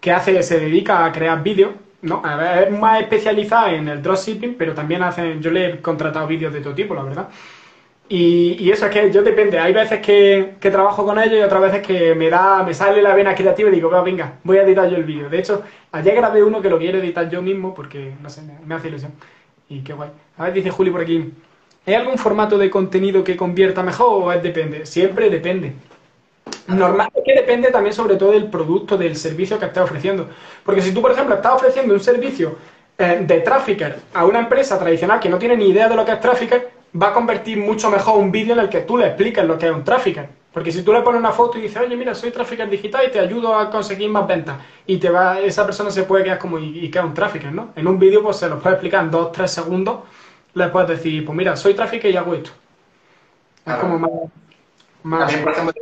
que hace, se dedica a crear vídeos, ¿no? A ver, es más especializada en el dropshipping, pero también hacen, yo le he contratado vídeos de todo tipo, la verdad. Y, eso es que yo depende, hay veces que, trabajo con ellos y otras veces que me da, me sale la vena creativa y digo, venga, voy a editar yo el vídeo. De hecho, ayer grabé uno que lo quiero editar yo mismo porque, no sé, me, hace ilusión. Y qué guay. A ver, dice Juli por aquí, ¿hay algún formato de contenido que convierta mejor o depende? Siempre depende. Normal, es que depende también sobre todo del producto, del servicio que estás ofreciendo. Porque si tú, por ejemplo, estás ofreciendo un servicio eh, de Trafficker a una empresa tradicional que no tiene ni idea de lo que es Trafficker, va a convertir mucho mejor un vídeo en el que tú le expliques lo que es un Trafficker. Porque si tú le pones una foto y dices, oye, mira, soy Trafficker digital y te ayudo a conseguir más ventas, y te va, esa persona se puede quedar como, ¿y, y qué es un Trafficker, no? En un vídeo, pues se lo puede explicar en dos, tres segundos, le puedes decir, pues mira, soy Trafficker y hago esto. Es como más... más También, por ejemplo,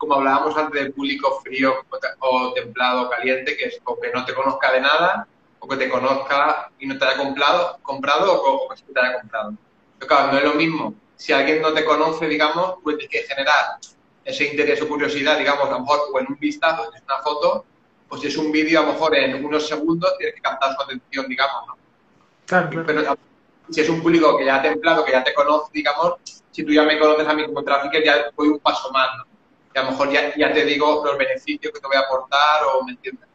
como hablábamos antes del público frío o templado o caliente, que es o que no te conozca de nada, o que te conozca y no te haya comprado, comprado o, que sí te haya comprado. Pero claro, no es lo mismo. Si alguien no te conoce, digamos, pues tienes que generar ese interés o curiosidad, digamos, a lo mejor o en un vistazo, en una foto, pues si es un vídeo, a lo mejor en unos segundos tienes que captar su atención, digamos, ¿no? Claro, claro. Pero si es un público que ya ha templado, que ya te conoce, digamos, si tú ya me conoces a mí como tráfico, ya voy un paso más, ¿no? Y a lo mejor ya, ya te digo los beneficios que te voy a aportar o me entiendes.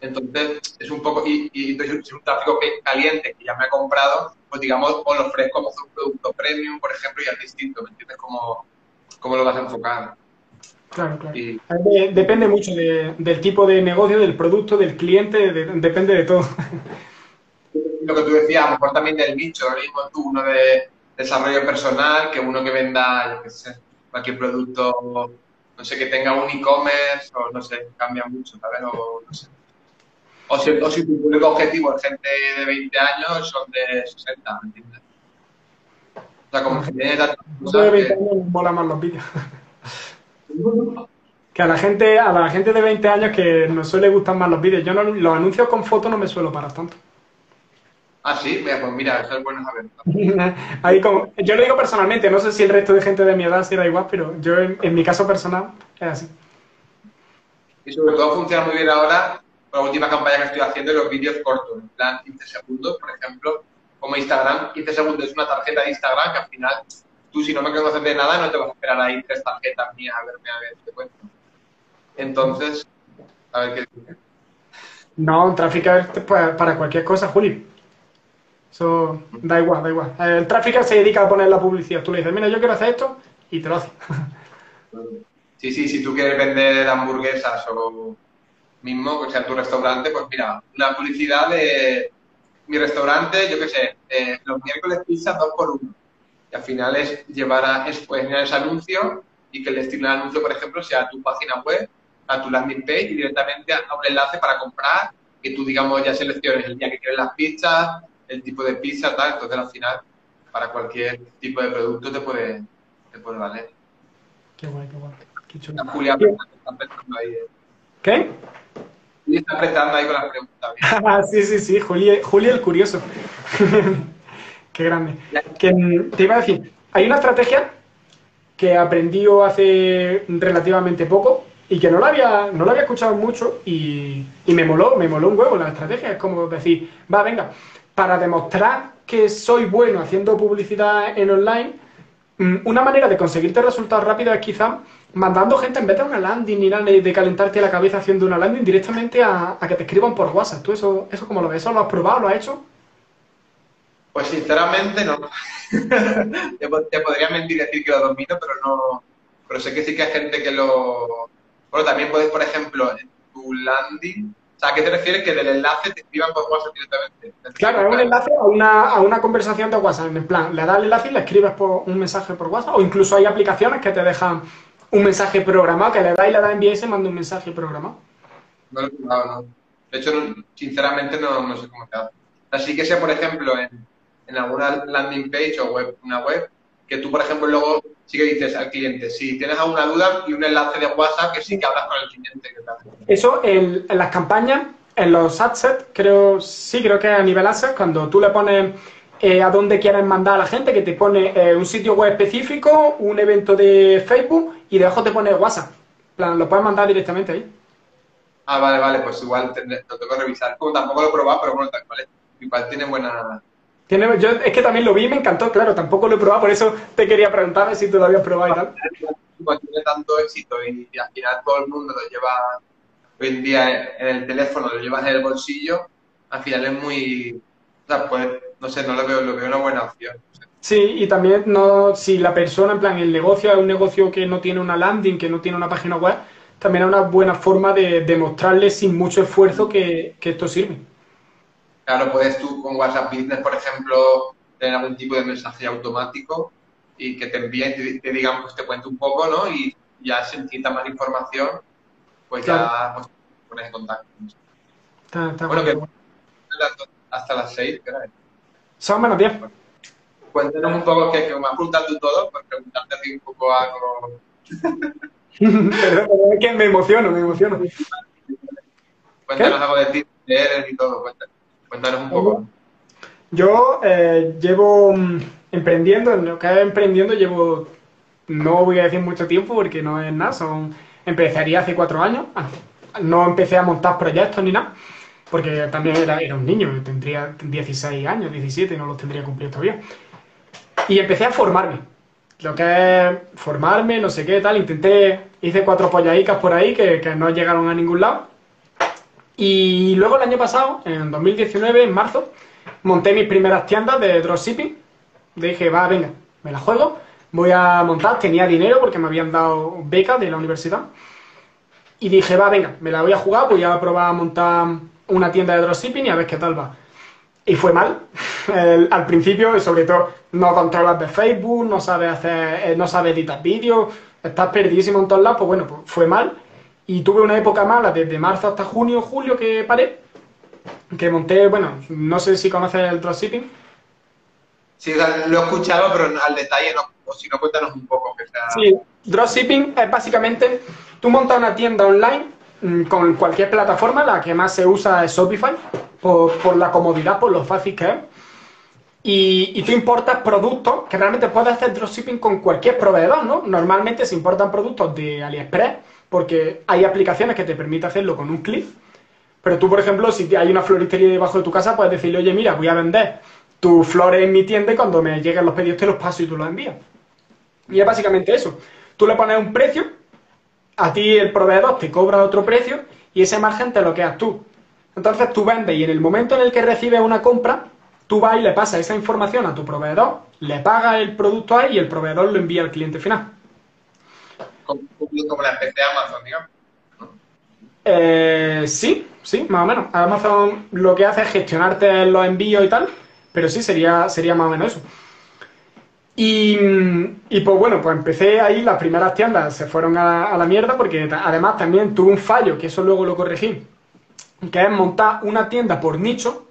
Entonces, es un poco, y, y entonces, si es un tráfico que, caliente que ya me ha comprado, pues digamos, o lo ofrezco como un producto premium, por ejemplo, y es distinto, ¿me entiendes? ¿Cómo, cómo lo vas a enfocar? Claro, claro. Y... Depende mucho de, del tipo de negocio, del producto, del cliente, de, depende de todo. Lo que tú decías, a lo mejor también del nicho, lo mismo tú, uno de desarrollo personal, que uno que venda, yo qué sé, cualquier producto, no sé, que tenga un e-commerce, o no sé, cambia mucho, ¿sabes? O no sé. O si, o si tu público objetivo es gente de 20 años, son de 60, ¿me entiendes? O sea, como que tiene tantas de 20 años mola más los vídeos. que a la gente a la gente de 20 años que nos suele gustar más los vídeos. Yo no, los anuncios con fotos no me suelo parar tanto. Ah, sí, pues mira, eso es bueno saber. *laughs* Ahí como, yo lo digo personalmente, no sé si el resto de gente de mi edad será igual, pero yo en, en mi caso personal es así. Y sobre todo funciona muy bien ahora la última campaña que estoy haciendo los vídeos cortos, en plan 15 segundos, por ejemplo, como Instagram, 15 segundos es una tarjeta de Instagram que al final tú si no me conoces de nada no te vas a esperar ahí tres tarjetas mías a verme a ver te cuento. Entonces, a ver qué dice. No, un tráfico es para cualquier cosa, Juli. Eso da igual, da igual. El tráfico se dedica a poner la publicidad. Tú le dices, mira, yo quiero hacer esto y te lo hace. Sí, sí, si tú quieres vender hamburguesas o mismo, que sea tu restaurante, pues mira, una publicidad de mi restaurante, yo qué sé, eh, los miércoles pizza dos por uno. Y al final es llevar a, es, pues, ese anuncio y que el destino del anuncio, por ejemplo, sea a tu página web, a tu landing page y directamente a, un enlace para comprar, que tú, digamos, ya selecciones el día que quieres las pizzas, el tipo de pizza, tal. Entonces, al final, para cualquier tipo de producto te puede, te puede valer. Qué guay, qué guay. Qué chulo. Julia, ¿Qué? Eh. ¿Qué? Juli está apretando ahí con las preguntas. *laughs* sí, sí, sí, Juli, Juli el curioso. *laughs* Qué grande. Que, te iba a decir, hay una estrategia que aprendí hace relativamente poco y que no la había, no la había escuchado mucho y, y, me moló, me moló un huevo la estrategia. Es como decir, va, venga, para demostrar que soy bueno haciendo publicidad en online, mm, una manera de conseguirte resultados rápidos es quizá mandando gente en vez de una landing ni de calentarte la cabeza haciendo una landing directamente a, que te escriban por WhatsApp. ¿Tú eso, eso cómo lo ves? ¿Eso lo has probado? ¿Lo has hecho? Pues sinceramente no. *laughs* te, podría mentir decir que lo domino, pero no. Pero sé que sí que hay gente que lo. Bueno, también puedes, por ejemplo, en tu landing. Sea, ¿a qué te refieres? Que del enlace te escriban por WhatsApp directamente. Claro, es un enlace a una, a una conversación de WhatsApp. En plan, le das el enlace y le escribes por un mensaje por WhatsApp. O incluso hay aplicaciones que te dejan un mensaje programado, que le da y le da envía y se manda un mensaje programado. No lo he no. De hecho, sinceramente no, no, sé cómo se hace. Así que sea, por ejemplo, en, en, alguna landing page o web, una web, que tú, por ejemplo, luego sí que dices al cliente, si tienes alguna duda y un enlace de WhatsApp que sí que hablas con el cliente. Eso en, en las campañas, en los adsets, creo, sí, creo que a nivel asset, cuando tú le pones eh, a dónde quieres mandar a la gente, que te pone eh, un sitio web específico, un evento de Facebook y debajo te pone WhatsApp. plan, lo puedes mandar directamente ahí. Ah, vale, vale, pues igual lo tengo que revisar. Como tampoco lo he probado, pero bueno, vale, igual tiene buena... Tiene, yo es que también lo vi y me encantó, claro, tampoco lo he probado, por eso te quería preguntar si tú lo habías probado y tal. Igual tiene tanto éxito y, y al final todo el mundo lo lleva hoy en día en el teléfono, lo llevas en el bolsillo, al final es muy... O sea, pues no sé, no lo veo, lo veo una buena opción. Sí, y también no, si la persona, en plan, el negocio es un negocio que no tiene una landing, que no tiene una página web, también es una buena forma de demostrarle sin mucho esfuerzo que, esto sirve. Claro, puedes tú con WhatsApp Business, por ejemplo, tener algún tipo de mensaje automático y que te envíen, te, te digan, pues te cuente un poco, ¿no? Y ya si necesitas más información, pues ya pues, te pones en contacto. bueno, que hasta las seis, ¿qué Son menos diez. Cuéntanos un poco, que, que me has juntado tú todo, pues preguntarte así un poco algo. *laughs* Es que me emociono, me emociono. Cuéntanos algo de ti, de eres y todo, cuéntanos, Yo eh, llevo mm, emprendiendo, en lo que es emprendiendo llevo, no voy a decir mucho tiempo porque no es nada, son, empezaría hace cuatro años, ah, no empecé a montar proyectos ni nada, porque también era, un niño, tendría 16 años, 17, no los tendría cumplido todavía. Y empecé a formarme. Lo que es formarme, no sé qué, tal. Intenté, hice cuatro polladicas por ahí que no llegaron a ningún lado. Y luego el año pasado, en 2019, en marzo, monté mis primeras tiendas de dropshipping. Dije, va, venga, me la juego, voy a montar. Tenía dinero porque me habían dado becas de la universidad. Y dije, va, venga, me la voy a jugar, voy a probar a montar una tienda de dropshipping y a ver qué tal va. Y fue mal. *laughs* al principio, y sobre todo, no controlas de Facebook, no sabes hacer, eh, no sabes editar vídeos, estás perdidísimo en todos lados, pues bueno, pues fue mal. Y tuve una época mala desde marzo hasta junio, julio que paré, que monté, bueno, no sé si conoces el dropshipping. Sí, lo he escuchado, pero al detalle no, o si no, cuéntanos un poco. Que sea... Sí, dropshipping es básicamente, tú montas una tienda online mm, con cualquier plataforma, la que más se usa es Shopify, por, la comodidad, por lo fácil que es. Y, tú importas productos que realmente puedes hacer dropshipping con cualquier proveedor, ¿no? Normalmente se importan productos de AliExpress porque hay aplicaciones que te permiten hacerlo con un clic. Pero tú, por ejemplo, si hay una floristería debajo de tu casa, puedes decirle, oye, mira, voy a vender tus flores en mi tienda y cuando me lleguen los pedidos te los paso y tú los envías. Y es básicamente eso. Tú le pones un precio, a ti el proveedor te cobra otro precio y ese margen te lo quedas tú. Entonces tú vendes y en el momento en el que recibes una compra, tú vas y le pasas esa información a tu proveedor, le pagas el producto ahí y el proveedor lo envía al cliente final. Como, la especie de Amazon, digamos. Eh, sí, sí, más o menos. Amazon lo que hace es gestionarte los envíos y tal, pero sí, sería, sería más o menos eso. Y, pues bueno, pues empecé ahí, las primeras tiendas se fueron a, la mierda porque además también tuve un fallo, que eso luego lo corregí, que es montar una tienda por nicho,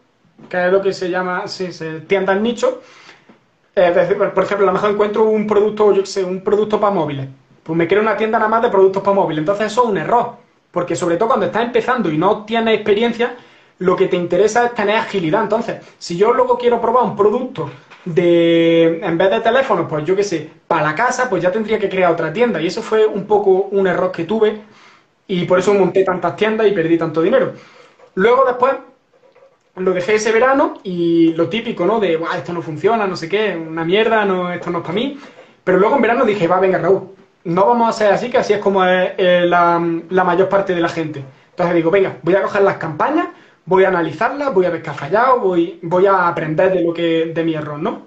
que es lo que se llama sí, se, nicho. Por ejemplo, a lo mejor encuentro un producto, yo sé, un producto para móviles. Pues me creo una tienda nada más de productos para móviles. Entonces eso es un error. Porque sobre todo cuando estás empezando y no tienes experiencia, lo que te interesa es tener agilidad. Entonces, si yo luego quiero probar un producto de, en vez de teléfono, pues yo qué sé, para la casa, pues ya tendría que crear otra tienda. Y eso fue un poco un error que tuve y por eso monté tantas tiendas y perdí tanto dinero. Luego después lo dejé ese verano y lo típico, ¿no? De, esto no funciona, no sé qué, una mierda, no, esto no es para mí. Pero luego en verano dije, va, venga, Raúl, no vamos a hacer así, que así es como es eh, la, mayor parte de la gente. Entonces digo, venga, voy a coger las campañas, voy a analizarlas, voy a ver qué ha fallado, voy, voy a aprender de lo que, de mi error, ¿no?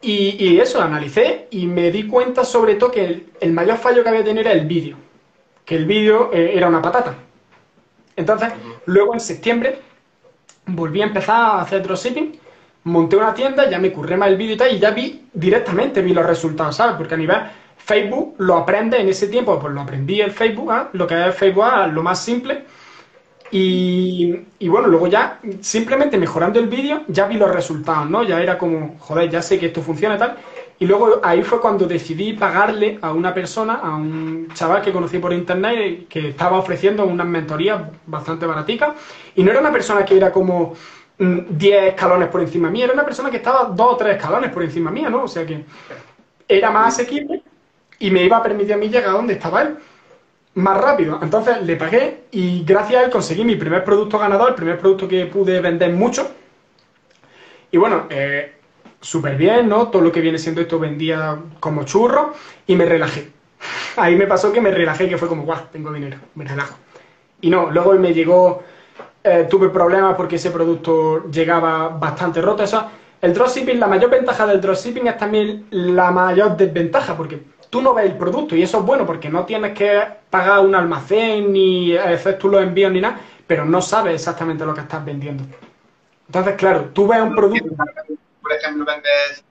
Y, eso, lo analicé y me di cuenta sobre todo que el, mayor fallo que había tenido era el vídeo. Que el vídeo eh, era una patata. Entonces, luego en septiembre volví a empezar a hacer dropshipping, monté una tienda, ya me curré más el vídeo y tal, y ya vi directamente, vi los resultados, ¿sabes? Porque a nivel Facebook lo aprende en ese tiempo, pues lo aprendí el Facebook, ¿eh? lo que es Facebook, ¿eh? lo más simple. Y, y, bueno, luego ya simplemente mejorando el vídeo, ya vi los resultados, ¿no? Ya era como, joder, ya sé que esto funciona y tal. Y luego ahí fue cuando decidí pagarle a una persona, a un chaval que conocí por internet, que estaba ofreciendo unas mentorías bastante baraticas. Y no era una persona que era como 10 mm, escalones por encima mía, era una persona que estaba 2 o 3 escalones por encima mía, ¿no? O sea que era más asequible y me iba a permitir a mí llegar a donde estaba él más rápido. Entonces le pagué y gracias a él conseguí mi primer producto ganador, el primer producto que pude vender mucho. Y bueno, eh, súper bien, ¿no? Todo lo que viene siendo esto vendía como churro y me relajé. *laughs* Ahí me pasó que me relajé, que fue como, guau, tengo dinero, me relajo. Y no, luego me llegó eh, tuve problemas porque ese producto llegaba bastante roto. Eso, el dropshipping, la mayor ventaja del dropshipping es también la mayor desventaja, porque tú no ves el producto y eso es bueno porque no tienes que pagar un almacén ni hacer tú los envíos ni nada, pero no sabes exactamente lo que estás vendiendo. Entonces, claro, tú ves un producto. Por ejemplo, vendes,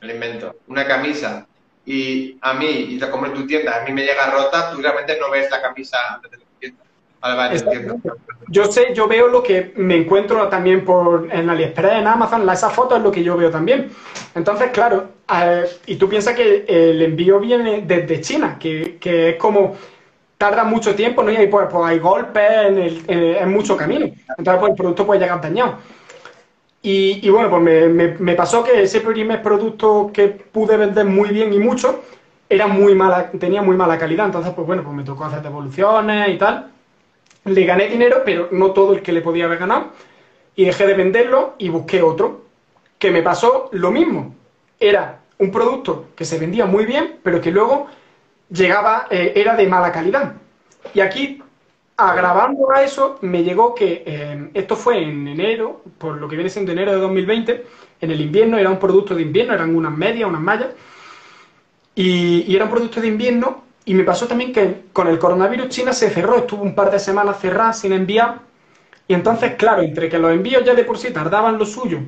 me lo invento, una camisa y a mí, y te compro en tu tienda, a mí me llega rota, tú realmente no ves la camisa antes de yo sé, yo veo lo que me encuentro también por en AliExpress, en Amazon, esa foto es lo que yo veo también. Entonces, claro, eh, y tú piensas que el envío viene desde China, que, que es como tarda mucho tiempo, ¿no? Y ahí pues, pues hay golpes en, el, en, mucho camino. Entonces, pues el producto puede llegar dañado. Y, y bueno, pues me, me, me, pasó que ese primer producto que pude vender muy bien y mucho, era muy mala, tenía muy mala calidad. Entonces, pues bueno, pues me tocó hacer devoluciones y tal. Le gané dinero, pero no todo el que le podía haber ganado. Y dejé de venderlo y busqué otro. Que me pasó lo mismo. Era un producto que se vendía muy bien, pero que luego llegaba, eh, era de mala calidad. Y aquí, agravando a eso, me llegó que eh, esto fue en enero, por lo que viene siendo enero de 2020, en el invierno, era un producto de invierno, eran unas medias, unas mallas, y, y era un producto de invierno y me pasó también que con el coronavirus China se cerró, estuvo un par de semanas cerrada sin enviar. Y entonces, claro, entre que los envíos ya de por sí tardaban lo suyo,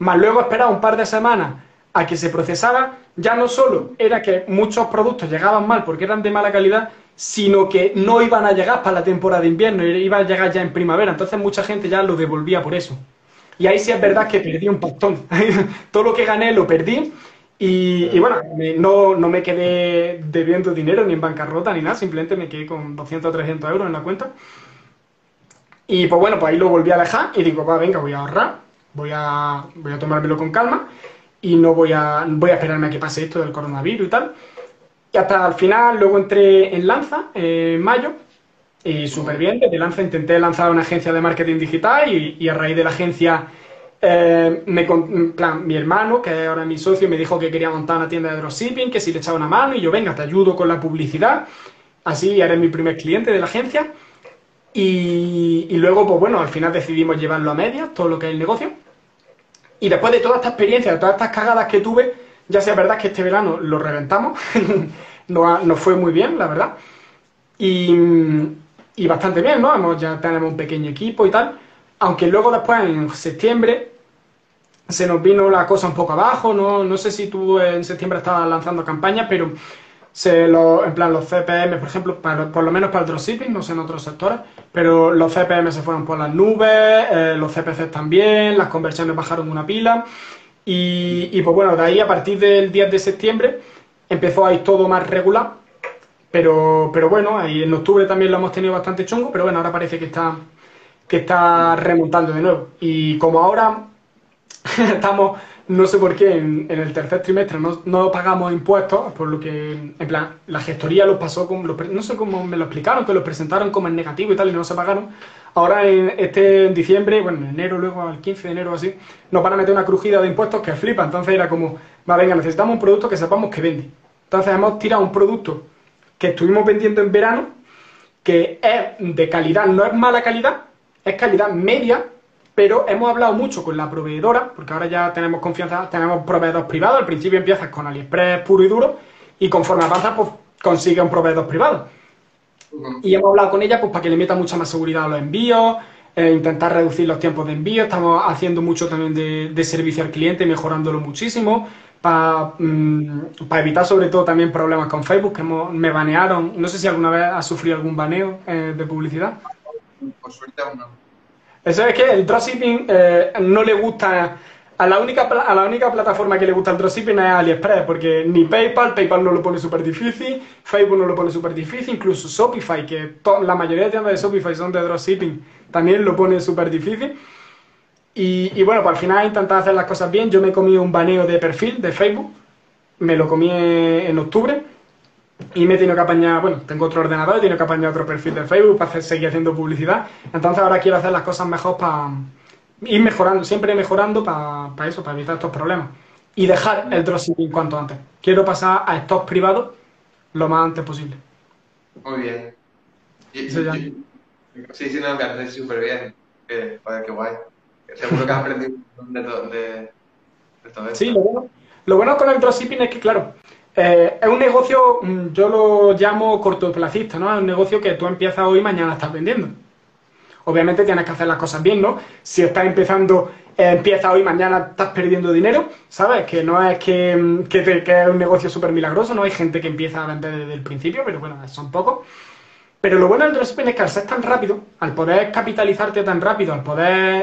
más luego esperar un par de semanas a que se procesara, ya no solo era que muchos productos llegaban mal porque eran de mala calidad, sino que no iban a llegar para la temporada de invierno, iban a llegar ya en primavera. Entonces mucha gente ya lo devolvía por eso. Y ahí sí es verdad que perdí un pastón. *laughs* Todo lo que gané lo perdí y, bueno, no, no, me quedé debiendo dinero ni en bancarrota ni nada, simplemente me quedé con 200 o 300 euros en la cuenta. Y pues bueno, pues ahí lo volví a dejar y digo, va, venga, voy a ahorrar, voy a, voy a tomármelo con calma y no voy a, voy a esperarme a que pase esto del coronavirus y tal. Y hasta el final, luego entré en Lanza en mayo y súper bien. Desde Lanza intenté lanzar una agencia de marketing digital y, y a raíz de la agencia eh, me, mi hermano, que ahora es mi socio, me dijo que quería montar una tienda de dropshipping, que si le echaba una mano, y yo, venga, te ayudo con la publicidad. Así eres mi primer cliente de la agencia. Y, luego, pues bueno, al final decidimos llevarlo a medias, todo lo que es el negocio. Y después de toda esta experiencia, de todas estas cagadas que tuve, ya sea verdad que este verano lo reventamos, *laughs* nos, no fue muy bien, la verdad. Y, y bastante bien, ¿no? ya tenemos un pequeño equipo y tal. Aunque luego después, en septiembre, se nos vino la cosa un poco abajo, no, no sé si tú en septiembre estabas lanzando campañas, pero se lo, en plan los CPM, por ejemplo, por lo menos para el dropshipping, no sé en otros sectores, pero los CPM se fueron por las nubes, eh, los CPC también, las conversiones bajaron una pila y, y, pues bueno, de ahí a partir del 10 de septiembre empezó a ir todo más regular, pero, pero bueno, ahí en octubre también lo hemos tenido bastante chungo, pero bueno, ahora parece que está que está remontando de nuevo. Y como ahora *laughs* estamos, no sé por qué, en, el tercer trimestre no, pagamos impuestos, por lo que, en plan, la gestoría los pasó como, no sé cómo me lo explicaron, que los presentaron como en negativo y tal, y no se pagaron. Ahora, en este en diciembre, bueno, en enero, luego al 15 de enero así, nos van a meter una crujida de impuestos que flipa. Entonces era como, va, venga, necesitamos un producto que sepamos que vende. Entonces hemos tirado un producto que estuvimos vendiendo en verano, que es de calidad, no es mala calidad, es calidad media, pero hemos hablado mucho con la proveedora, porque ahora ya tenemos confianza, tenemos proveedores privados, al principio empiezas con AliExpress puro y duro, y conforme avanzas, pues consigue un proveedor privado. Y hemos hablado con ella pues para que le meta mucha más seguridad a los envíos, eh, intentar reducir los tiempos de envío, estamos haciendo mucho también de, servicio al cliente, mejorándolo muchísimo, para, mm, evitar sobre todo también problemas con Facebook, que me banearon, no sé si alguna vez has sufrido algún baneo eh, de publicidad. Por suerte aún no. Eso es que el dropshipping eh, no le gusta. A la, única, a la única plataforma que le gusta el dropshipping es AliExpress, porque ni PayPal, PayPal no lo pone súper difícil, Facebook no lo pone súper difícil, incluso Shopify, que la mayoría de tiendas de Shopify son de dropshipping, también lo pone súper difícil. Y, bueno, pues al final he intentado hacer las cosas bien. Yo me comido un baneo de perfil de Facebook, me lo comí en octubre y me he tenido que apañar, bueno, tengo otro ordenador, he tenido que apañar otro perfil de Facebook para seguir haciendo publicidad. Entonces ahora quiero hacer las cosas mejor para ir mejorando, siempre mejorando para, eso, para evitar estos problemas. Y dejar el dropshipping cuanto antes. Quiero pasar a stocks privados lo más antes posible. Muy bien. sí, sí, no, me parece súper bien. que, joder, qué guay. Seguro que has aprendido un montón de, de, todo esto. Sí, lo bueno, lo bueno con el dropshipping es que, claro, eh, es un negocio, mm, yo lo llamo cortoplacista, ¿no? Es un negocio que tú empiezas hoy y mañana estás vendiendo. Obviamente tienes que hacer las cosas bien, ¿no? Si estás empezando, eh, empieza hoy mañana estás perdiendo dinero, ¿sabes? Que no es que, mm, que, que es un negocio súper milagroso, ¿no? Hay gente que empieza a vender desde el principio, pero bueno, son pocos. Pero lo bueno del dropshipping es que al ser tan rápido, al poder capitalizarte tan rápido, al poder